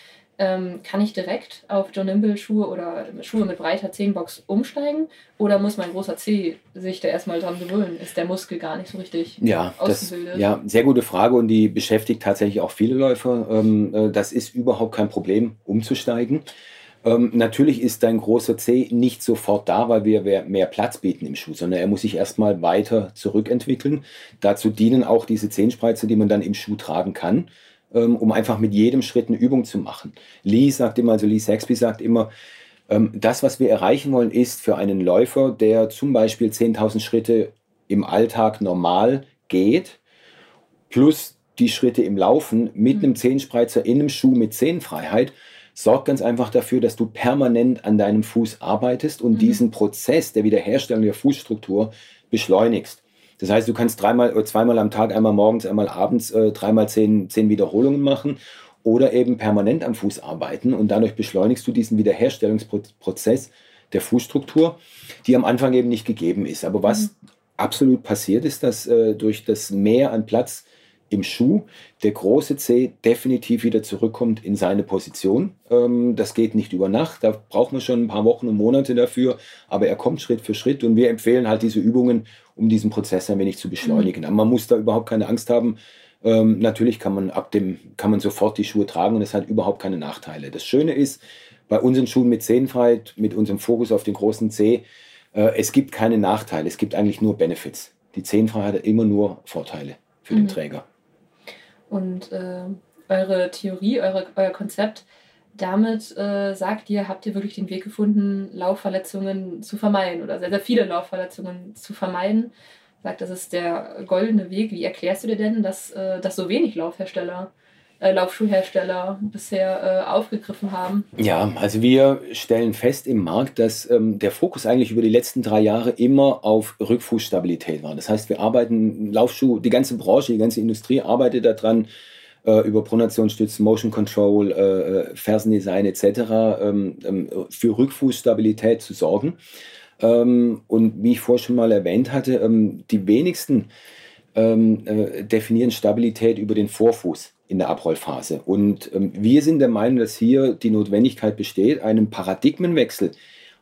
[SPEAKER 3] Ähm, kann ich direkt auf John Nimble Schuhe oder Schuhe mit breiter Zehenbox umsteigen? Oder muss mein großer Zeh sich da erstmal dran gewöhnen? Ist der Muskel gar nicht so richtig
[SPEAKER 5] ja, ausgebildet? Das, ja, sehr gute Frage und die beschäftigt tatsächlich auch viele Läufer. Ähm, äh, das ist überhaupt kein Problem, umzusteigen. Ähm, natürlich ist dein großer Zeh nicht sofort da, weil wir mehr Platz bieten im Schuh, sondern er muss sich erstmal weiter zurückentwickeln. Dazu dienen auch diese Zehenspreize, die man dann im Schuh tragen kann, um einfach mit jedem Schritt eine Übung zu machen. Lee sagt immer, also Lee Saxby sagt immer, ähm, das, was wir erreichen wollen, ist für einen Läufer, der zum Beispiel 10.000 Schritte im Alltag normal geht, plus die Schritte im Laufen mit mhm. einem Zehenspreizer in einem Schuh mit Zehenfreiheit, sorgt ganz einfach dafür, dass du permanent an deinem Fuß arbeitest und mhm. diesen Prozess der Wiederherstellung der Fußstruktur beschleunigst. Das heißt, du kannst dreimal oder zweimal am Tag, einmal morgens, einmal abends, äh, dreimal zehn, zehn Wiederholungen machen oder eben permanent am Fuß arbeiten und dadurch beschleunigst du diesen Wiederherstellungsprozess der Fußstruktur, die am Anfang eben nicht gegeben ist. Aber was mhm. absolut passiert ist, dass äh, durch das Mehr an Platz im Schuh der große C definitiv wieder zurückkommt in seine Position. Ähm, das geht nicht über Nacht, da braucht man schon ein paar Wochen und Monate dafür, aber er kommt Schritt für Schritt und wir empfehlen halt diese Übungen, um diesen Prozess ein wenig zu beschleunigen. Mhm. Aber man muss da überhaupt keine Angst haben. Ähm, natürlich kann man ab dem, kann man sofort die Schuhe tragen und es hat überhaupt keine Nachteile. Das Schöne ist, bei unseren Schuhen mit Zehenfreiheit, mit unserem Fokus auf den großen C, äh, es gibt keine Nachteile, es gibt eigentlich nur Benefits. Die Zehenfreiheit hat immer nur Vorteile für mhm. den Träger.
[SPEAKER 3] Und äh, eure Theorie, eure, euer Konzept, damit äh, sagt ihr, habt ihr wirklich den Weg gefunden, Laufverletzungen zu vermeiden oder sehr, sehr viele Laufverletzungen zu vermeiden. Sagt, das ist der goldene Weg. Wie erklärst du dir denn, dass, äh, dass so wenig Laufhersteller äh, Laufschuhhersteller bisher äh, aufgegriffen haben.
[SPEAKER 5] Ja, also wir stellen fest im Markt, dass ähm, der Fokus eigentlich über die letzten drei Jahre immer auf Rückfußstabilität war. Das heißt, wir arbeiten Laufschuh, die ganze Branche, die ganze Industrie arbeitet daran, äh, über Pronationsstützen, Motion Control, äh, äh Fersendesign etc. Ähm, ähm, für Rückfußstabilität zu sorgen. Ähm, und wie ich vorhin schon mal erwähnt hatte, ähm, die wenigsten ähm, äh, definieren Stabilität über den Vorfuß in der Abrollphase. Und wir sind der Meinung, dass hier die Notwendigkeit besteht, einen Paradigmenwechsel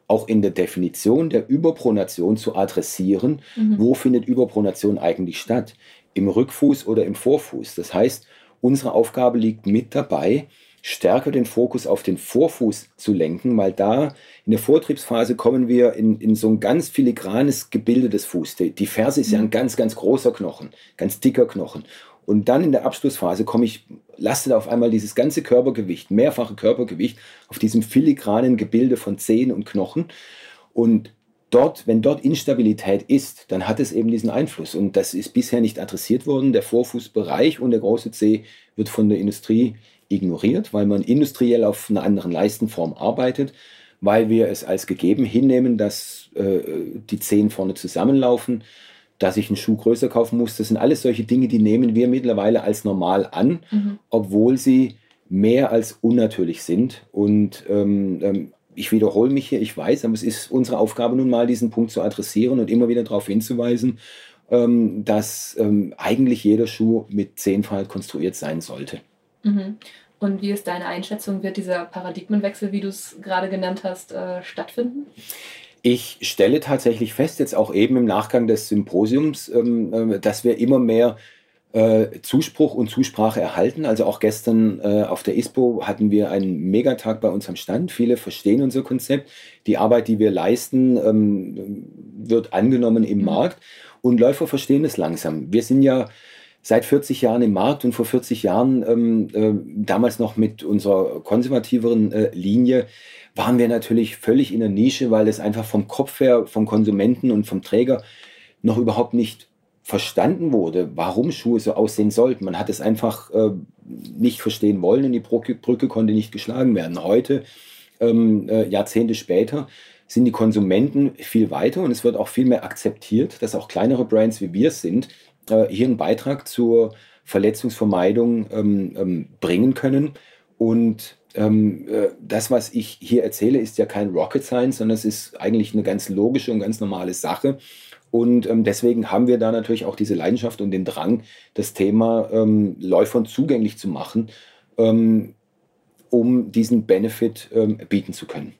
[SPEAKER 5] auch in der Definition der Überpronation zu adressieren. Mhm. Wo findet Überpronation eigentlich statt? Im Rückfuß oder im Vorfuß? Das heißt, unsere Aufgabe liegt mit dabei, stärker den Fokus auf den Vorfuß zu lenken, weil da in der Vortriebsphase kommen wir in, in so ein ganz filigranes Gebilde des Fußes. Die Ferse ist ja ein mhm. ganz, ganz großer Knochen, ganz dicker Knochen. Und dann in der Abschlussphase komme ich, lastet auf einmal dieses ganze Körpergewicht, mehrfache Körpergewicht auf diesem filigranen Gebilde von Zehen und Knochen. Und dort, wenn dort Instabilität ist, dann hat es eben diesen Einfluss. Und das ist bisher nicht adressiert worden. Der Vorfußbereich und der große Zeh wird von der Industrie ignoriert, weil man industriell auf einer anderen Leistenform arbeitet, weil wir es als gegeben hinnehmen, dass äh, die Zehen vorne zusammenlaufen dass ich einen Schuh größer kaufen muss. Das sind alles solche Dinge, die nehmen wir mittlerweile als normal an, mhm. obwohl sie mehr als unnatürlich sind. Und ähm, ähm, ich wiederhole mich hier, ich weiß, aber es ist unsere Aufgabe nun mal, diesen Punkt zu adressieren und immer wieder darauf hinzuweisen, ähm, dass ähm, eigentlich jeder Schuh mit Zehnfalt konstruiert sein sollte.
[SPEAKER 3] Mhm. Und wie ist deine Einschätzung? Wird dieser Paradigmenwechsel, wie du es gerade genannt hast, äh, stattfinden?
[SPEAKER 5] Ich stelle tatsächlich fest, jetzt auch eben im Nachgang des Symposiums, ähm, äh, dass wir immer mehr Zuspruch und Zusprache erhalten. Also auch gestern äh, auf der ISPO hatten wir einen Megatag bei uns am Stand. Viele verstehen unser Konzept. Die Arbeit, die wir leisten, ähm, wird angenommen im mhm. Markt und Läufer verstehen es langsam. Wir sind ja seit 40 Jahren im Markt und vor 40 Jahren ähm, äh, damals noch mit unserer konservativeren äh, Linie waren wir natürlich völlig in der Nische, weil es einfach vom Kopf her, vom Konsumenten und vom Träger noch überhaupt nicht verstanden wurde, warum Schuhe so aussehen sollten. Man hat es einfach äh, nicht verstehen wollen und die Brücke, konnte nicht geschlagen werden. Heute, ähm, äh, Jahrzehnte später, sind die Konsumenten viel weiter und es wird auch viel mehr akzeptiert, dass auch kleinere Brands wie wir sind, äh, hier einen Beitrag zur Verletzungsvermeidung ähm, ähm, bringen können. Und ähm, äh, das, was ich hier erzähle, ist ja kein Rocket Science, sondern es ist eigentlich eine ganz logische und ganz normale Sache. Und ähm, deswegen haben wir da natürlich auch diese Leidenschaft und den Drang, das Thema ähm, Läufern zugänglich zu machen, ähm, um diesen Benefit ähm, bieten zu können.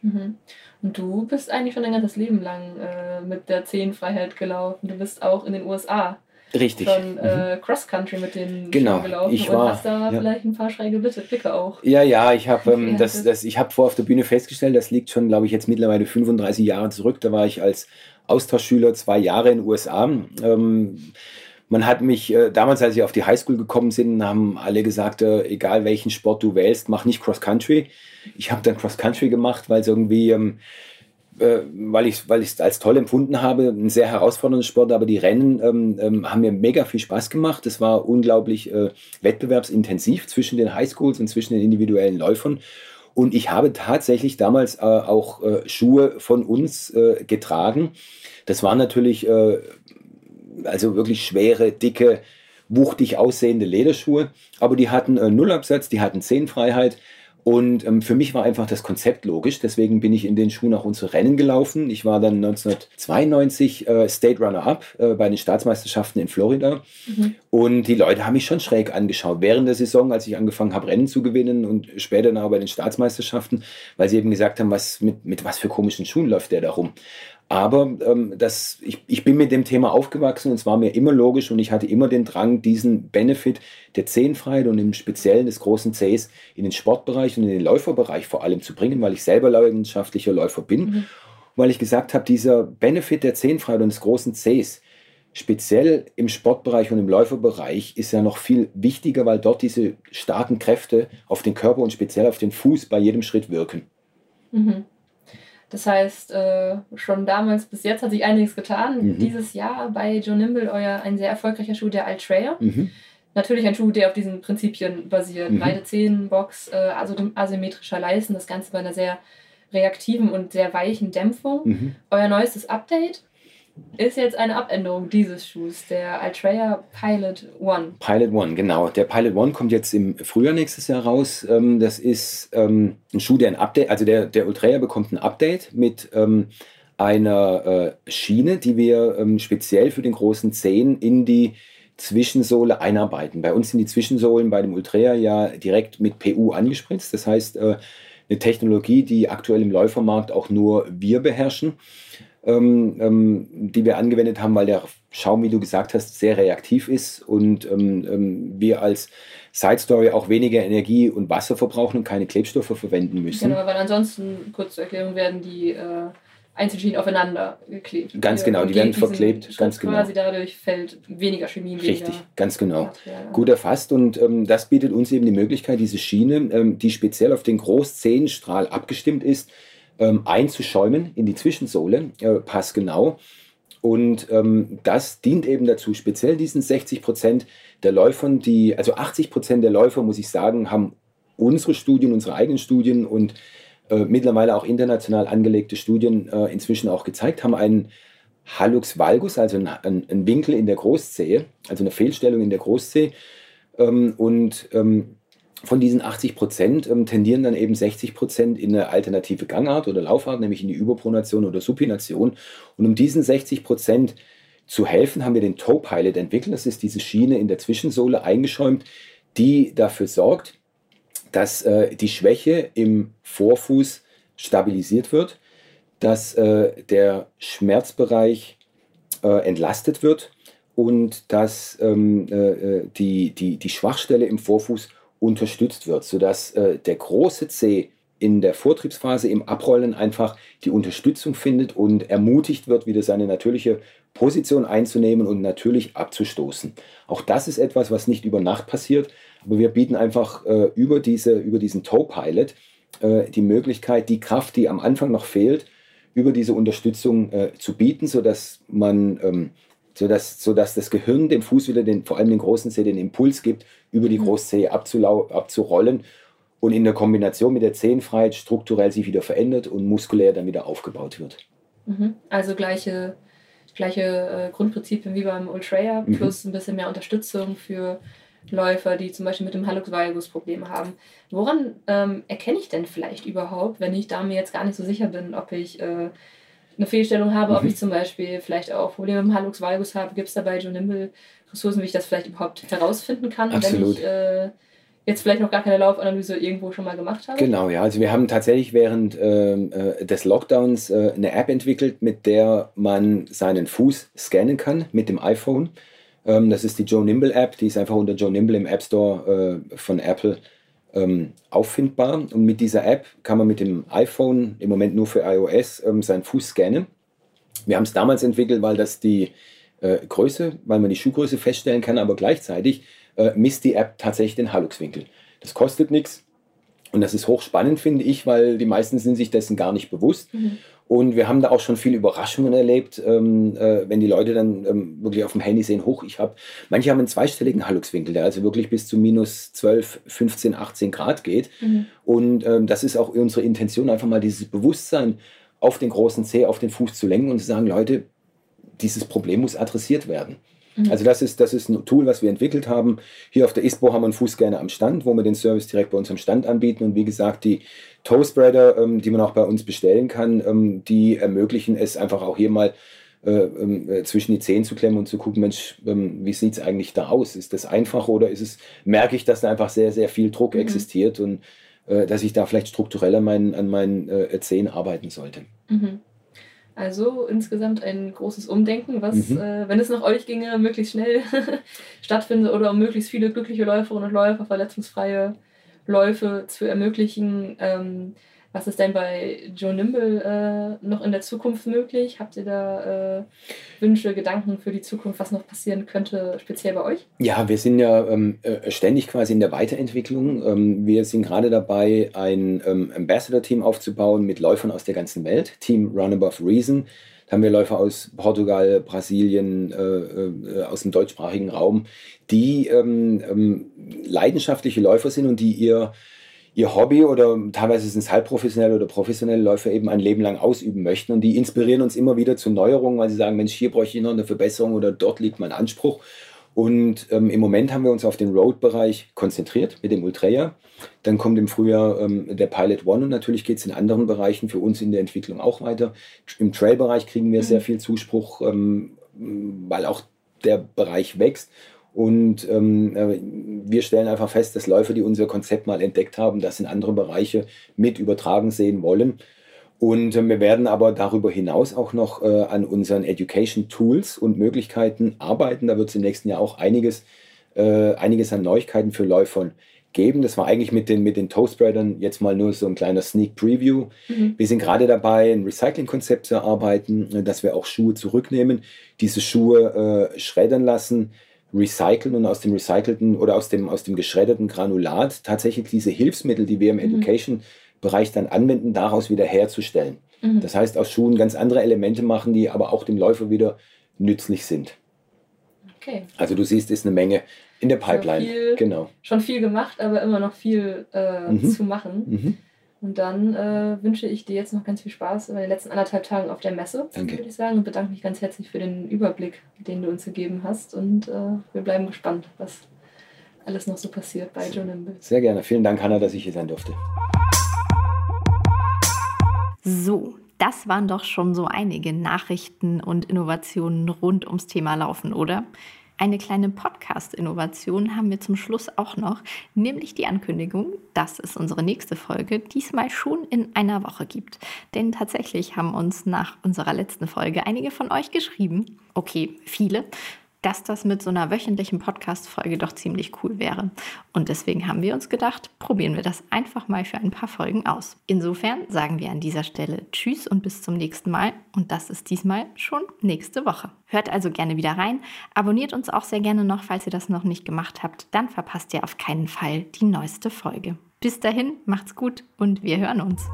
[SPEAKER 3] Mhm. Und du bist eigentlich schon dein ganzes Leben lang äh, mit der Zehenfreiheit gelaufen. Du bist auch in den USA
[SPEAKER 5] Richtig.
[SPEAKER 3] schon äh, mhm. Cross-Country mit den
[SPEAKER 5] genau.
[SPEAKER 3] gelaufen
[SPEAKER 5] ich war,
[SPEAKER 3] und hast da ja. vielleicht ein paar schräge Blicke auch.
[SPEAKER 5] Ja, ja, ich habe ähm, das, das, hab vor auf der Bühne festgestellt, das liegt schon, glaube ich, jetzt mittlerweile 35 Jahre zurück. Da war ich als Austauschschüler zwei Jahre in den USA. Ähm, man hat mich äh, damals, als ich auf die Highschool gekommen bin, haben alle gesagt, äh, egal welchen Sport du wählst, mach nicht Cross Country. Ich habe dann Cross Country gemacht, weil es irgendwie ähm, äh, weil ich weil es als toll empfunden habe, ein sehr herausfordernder Sport, aber die Rennen ähm, ähm, haben mir mega viel Spaß gemacht. Es war unglaublich äh, wettbewerbsintensiv zwischen den Highschools und zwischen den individuellen Läufern. Und ich habe tatsächlich damals äh, auch äh, Schuhe von uns äh, getragen. Das waren natürlich äh, also wirklich schwere, dicke, wuchtig aussehende Lederschuhe, aber die hatten Nullabsatz, die hatten Zehenfreiheit und ähm, für mich war einfach das Konzept logisch. Deswegen bin ich in den Schuhen auch unsere Rennen gelaufen. Ich war dann 1992 äh, State Runner-Up äh, bei den Staatsmeisterschaften in Florida. Mhm. Und die Leute haben mich schon schräg angeschaut. Während der Saison, als ich angefangen habe, Rennen zu gewinnen und später dann auch bei den Staatsmeisterschaften, weil sie eben gesagt haben, was, mit, mit was für komischen Schuhen läuft der da rum. Aber ähm, das, ich, ich bin mit dem Thema aufgewachsen und es war mir immer logisch und ich hatte immer den Drang, diesen Benefit der Zehenfreiheit und im Speziellen des großen Cs in den Sportbereich und in den Läuferbereich vor allem zu bringen, weil ich selber leidenschaftlicher Läufer bin. Mhm. Weil ich gesagt habe, dieser Benefit der Zehenfreiheit und des großen Cs, speziell im Sportbereich und im Läuferbereich, ist ja noch viel wichtiger, weil dort diese starken Kräfte auf den Körper und speziell auf den Fuß bei jedem Schritt wirken.
[SPEAKER 3] Mhm. Das heißt, äh, schon damals bis jetzt hat sich einiges getan. Mhm. Dieses Jahr bei Joe Nimble euer ein sehr erfolgreicher Schuh, der Altreyer. Mhm. Natürlich ein Schuh, der auf diesen Prinzipien basiert. Mhm. Breite Zehen, Box, äh, also asymmetrischer Leisten, das Ganze bei einer sehr reaktiven und sehr weichen Dämpfung. Mhm. Euer neuestes Update ist jetzt eine Abänderung dieses Schuhs, der Altreya Pilot One.
[SPEAKER 5] Pilot One, genau. Der Pilot One kommt jetzt im Frühjahr nächstes Jahr raus. Ähm, das ist ähm, ein Schuh, der ein Update, also der, der Ultreya bekommt ein Update mit ähm, einer äh, Schiene, die wir speziell für den großen Zehen in die Zwischensohle einarbeiten. Bei uns sind die Zwischensohlen bei dem Ultreya ja direkt mit PU angespritzt. Das heißt, äh, eine Technologie, die aktuell im Läufermarkt auch nur wir beherrschen ähm, ähm, die wir angewendet haben, weil der Schaum, wie du gesagt hast, sehr reaktiv ist und ähm, ähm, wir als Side Story auch weniger Energie und Wasser verbrauchen und keine Klebstoffe verwenden müssen.
[SPEAKER 3] Genau, weil ansonsten, kurz zur Erklärung, werden die äh, Einzelschienen aufeinander geklebt.
[SPEAKER 5] Ganz genau, die werden verklebt. Ganz genau.
[SPEAKER 3] Quasi dadurch fällt weniger Chemie, weniger
[SPEAKER 5] Richtig, ganz genau. Material. Gut erfasst und ähm, das bietet uns eben die Möglichkeit, diese Schiene, ähm, die speziell auf den Großzehenstrahl abgestimmt ist, ähm, einzuschäumen in die Zwischensohle, äh, passgenau. Und ähm, das dient eben dazu, speziell diesen 60 Prozent der Läufern, die, also 80 Prozent der Läufer, muss ich sagen, haben unsere Studien, unsere eigenen Studien und äh, mittlerweile auch international angelegte Studien äh, inzwischen auch gezeigt, haben einen Hallux valgus, also einen, einen, Winkel in der Großzehe, also eine Fehlstellung in der Großzehe. Ähm, und ähm, von diesen 80 Prozent ähm, tendieren dann eben 60 Prozent in eine alternative Gangart oder Laufart, nämlich in die Überpronation oder Supination. Und um diesen 60 Prozent zu helfen, haben wir den Toe Pilot entwickelt. Das ist diese Schiene in der Zwischensohle eingeschäumt, die dafür sorgt, dass äh, die Schwäche im Vorfuß stabilisiert wird, dass äh, der Schmerzbereich äh, entlastet wird und dass ähm, äh, äh, die, die, die Schwachstelle im Vorfuß unterstützt wird, sodass äh, der große C in der Vortriebsphase im Abrollen einfach die Unterstützung findet und ermutigt wird, wieder seine natürliche Position einzunehmen und natürlich abzustoßen. Auch das ist etwas, was nicht über Nacht passiert, aber wir bieten einfach äh, über, diese, über diesen Toe-Pilot äh, die Möglichkeit, die Kraft, die am Anfang noch fehlt, über diese Unterstützung äh, zu bieten, sodass man ähm, sodass, sodass das Gehirn dem Fuß wieder den, vor allem den großen Zeh den Impuls gibt, über die mhm. Großzehe abzurollen und in der Kombination mit der Zehenfreiheit strukturell sich wieder verändert und muskulär dann wieder aufgebaut wird.
[SPEAKER 3] Mhm. Also gleiche, gleiche äh, Grundprinzipien wie beim Ultraya,
[SPEAKER 5] Mhm.
[SPEAKER 3] plus ein bisschen mehr Unterstützung für Läufer, die zum Beispiel mit dem Hallux valgus Probleme haben. Woran ähm, erkenne ich denn vielleicht überhaupt, wenn ich da mir jetzt gar nicht so sicher bin, ob ich äh, eine Fehlstellung habe, ob
[SPEAKER 5] Mhm.
[SPEAKER 3] ich zum Beispiel vielleicht auch Probleme mit dem Hallux valgus habe? Gibt es da bei Joe Nimble Ressourcen, wie ich das vielleicht überhaupt herausfinden kann, wenn
[SPEAKER 5] Absolut.
[SPEAKER 3] ich äh, jetzt vielleicht noch gar keine Laufanalyse irgendwo schon mal gemacht habe?
[SPEAKER 5] Genau, ja. Also wir haben tatsächlich während ähm, äh, des Lockdowns äh, eine App entwickelt, mit der man seinen Fuß scannen kann mit dem iPhone. Ähm, das ist die Joe Nimble App, die ist einfach unter Joe Nimble im App Store äh, von Apple ähm, auffindbar. Und mit dieser App kann man mit dem iPhone, im Moment nur für iOS, ähm, seinen Fuß scannen. Wir haben es damals entwickelt, weil das die äh, Größe, weil man die Schuhgröße feststellen kann, aber gleichzeitig äh, misst die App tatsächlich den Halluxwinkel. Das kostet nichts und das ist hochspannend, finde ich, weil die meisten sind sich dessen gar nicht bewusst.
[SPEAKER 3] Mhm.
[SPEAKER 5] Und wir haben da auch schon viele Überraschungen erlebt, ähm, äh, wenn die Leute dann ähm, wirklich auf dem Handy sehen, hoch, ich habe, manche haben einen zweistelligen Halluxwinkel, der also wirklich bis zu minus 12, 15, 18 Grad geht.
[SPEAKER 3] Mhm.
[SPEAKER 5] Und ähm, das ist auch unsere Intention, einfach mal dieses Bewusstsein auf den großen Zeh, auf den Fuß zu lenken und zu sagen, Leute, dieses Problem muss adressiert werden.
[SPEAKER 3] Mhm.
[SPEAKER 5] Also das ist, das ist ein Tool, was wir entwickelt haben. Hier auf der ISPO haben wir einen Fußscanner am Stand, wo wir den Service direkt bei uns am Stand anbieten. Und wie gesagt, die Toe Spreader, ähm, die man auch bei uns bestellen kann, ähm, die ermöglichen es einfach auch hier mal äh, ähm, äh, zwischen die Zehen zu klemmen und zu gucken, Mensch, ähm, wie sieht es eigentlich da aus? Ist das einfach oder ist es, merke ich, dass da einfach sehr, sehr viel Druck
[SPEAKER 3] Mhm.
[SPEAKER 5] existiert und äh, dass ich da vielleicht strukturell an meinen, an meinen äh, Zehen arbeiten sollte.
[SPEAKER 3] Mhm. Also insgesamt ein großes Umdenken, was,
[SPEAKER 5] Mhm.
[SPEAKER 3] äh, wenn es nach euch ginge, möglichst schnell stattfindet oder um möglichst viele glückliche Läuferinnen und Läufer, verletzungsfreie Läufe zu ermöglichen. Ähm, was ist denn bei Joe Nimble äh, noch in der Zukunft möglich? Habt ihr da äh, Wünsche, Gedanken für die Zukunft, was noch passieren könnte, speziell bei euch?
[SPEAKER 5] Ja, wir sind ja ähm, äh, ständig quasi in der Weiterentwicklung. Ähm, wir sind gerade dabei, ein ähm, Ambassador-Team aufzubauen mit Läufern aus der ganzen Welt. Team Run Above Reason. Da haben wir Läufer aus Portugal, Brasilien, äh, äh, aus dem deutschsprachigen Raum, die ähm, ähm, leidenschaftliche Läufer sind und die ihr ihr Hobby oder teilweise sind es halbprofessionelle oder professionelle Läufer eben ein Leben lang ausüben möchten. Und die inspirieren uns immer wieder zu Neuerungen, weil sie sagen, Mensch, hier bräuchte ich noch eine Verbesserung oder dort liegt mein Anspruch. Und ähm, im Moment haben wir uns auf den Road-Bereich konzentriert mit dem Ultraya. Dann kommt im Frühjahr ähm, der Pilot One und natürlich geht es in anderen Bereichen für uns in der Entwicklung auch weiter. Im Trail-Bereich kriegen wir
[SPEAKER 3] Mhm.
[SPEAKER 5] sehr viel Zuspruch, ähm, weil auch der Bereich wächst. Und ähm, äh, wir stellen einfach fest, dass Läufer, die unser Konzept mal entdeckt haben, das in andere Bereiche mit übertragen sehen wollen. Und äh, wir werden aber darüber hinaus auch noch äh, an unseren Education Tools und Möglichkeiten arbeiten. Da wird es im nächsten Jahr auch einiges, äh, einiges an Neuigkeiten für Läufern geben. Das war eigentlich mit den, mit den Toe-Spreadern jetzt mal nur so ein kleiner Sneak Preview.
[SPEAKER 3] Mhm.
[SPEAKER 5] Wir sind gerade dabei, ein Recycling-Konzept zu erarbeiten, dass wir auch Schuhe zurücknehmen, diese Schuhe äh, schreddern lassen, recyceln und aus dem recycelten oder aus dem, aus dem geschredderten Granulat tatsächlich diese Hilfsmittel, die wir im
[SPEAKER 3] Mhm.
[SPEAKER 5] Education-Bereich dann anwenden, daraus wieder herzustellen.
[SPEAKER 3] Mhm.
[SPEAKER 5] Das heißt, aus Schuhen ganz andere Elemente machen, die aber auch dem Läufer wieder nützlich sind.
[SPEAKER 3] Okay.
[SPEAKER 5] Also du siehst, ist eine Menge in der Pipeline.
[SPEAKER 3] viel-
[SPEAKER 5] Genau.
[SPEAKER 3] Schon viel gemacht, aber immer noch viel äh,
[SPEAKER 5] Mhm.
[SPEAKER 3] zu machen.
[SPEAKER 5] Mhm.
[SPEAKER 3] Und dann äh, wünsche ich dir jetzt noch ganz viel Spaß in den letzten anderthalb Tagen auf der Messe,
[SPEAKER 5] Danke.
[SPEAKER 3] würde ich sagen. Und bedanke mich ganz herzlich für den Überblick, den du uns gegeben hast. Und äh, wir bleiben gespannt, was alles noch so passiert bei Joe Nimble.
[SPEAKER 5] Sehr gerne. Vielen Dank, Hanna, dass ich hier sein durfte.
[SPEAKER 1] So, das waren doch schon so einige Nachrichten und Innovationen rund ums Thema Laufen, oder? Eine kleine Podcast-Innovation haben wir zum Schluss auch noch, nämlich die Ankündigung, dass es unsere nächste Folge diesmal schon in einer Woche gibt. Denn tatsächlich haben uns nach unserer letzten Folge einige von euch geschrieben, okay, viele, dass das mit so einer wöchentlichen Podcast-Folge doch ziemlich cool wäre. Und deswegen haben wir uns gedacht, probieren wir das einfach mal für ein paar Folgen aus. Insofern sagen wir an dieser Stelle Tschüss und bis zum nächsten Mal. Und das ist diesmal schon nächste Woche. Hört also gerne wieder rein. Abonniert uns auch sehr gerne noch, falls ihr das noch nicht gemacht habt. Dann verpasst ihr auf keinen Fall die neueste Folge. Bis dahin, macht's gut und wir hören uns.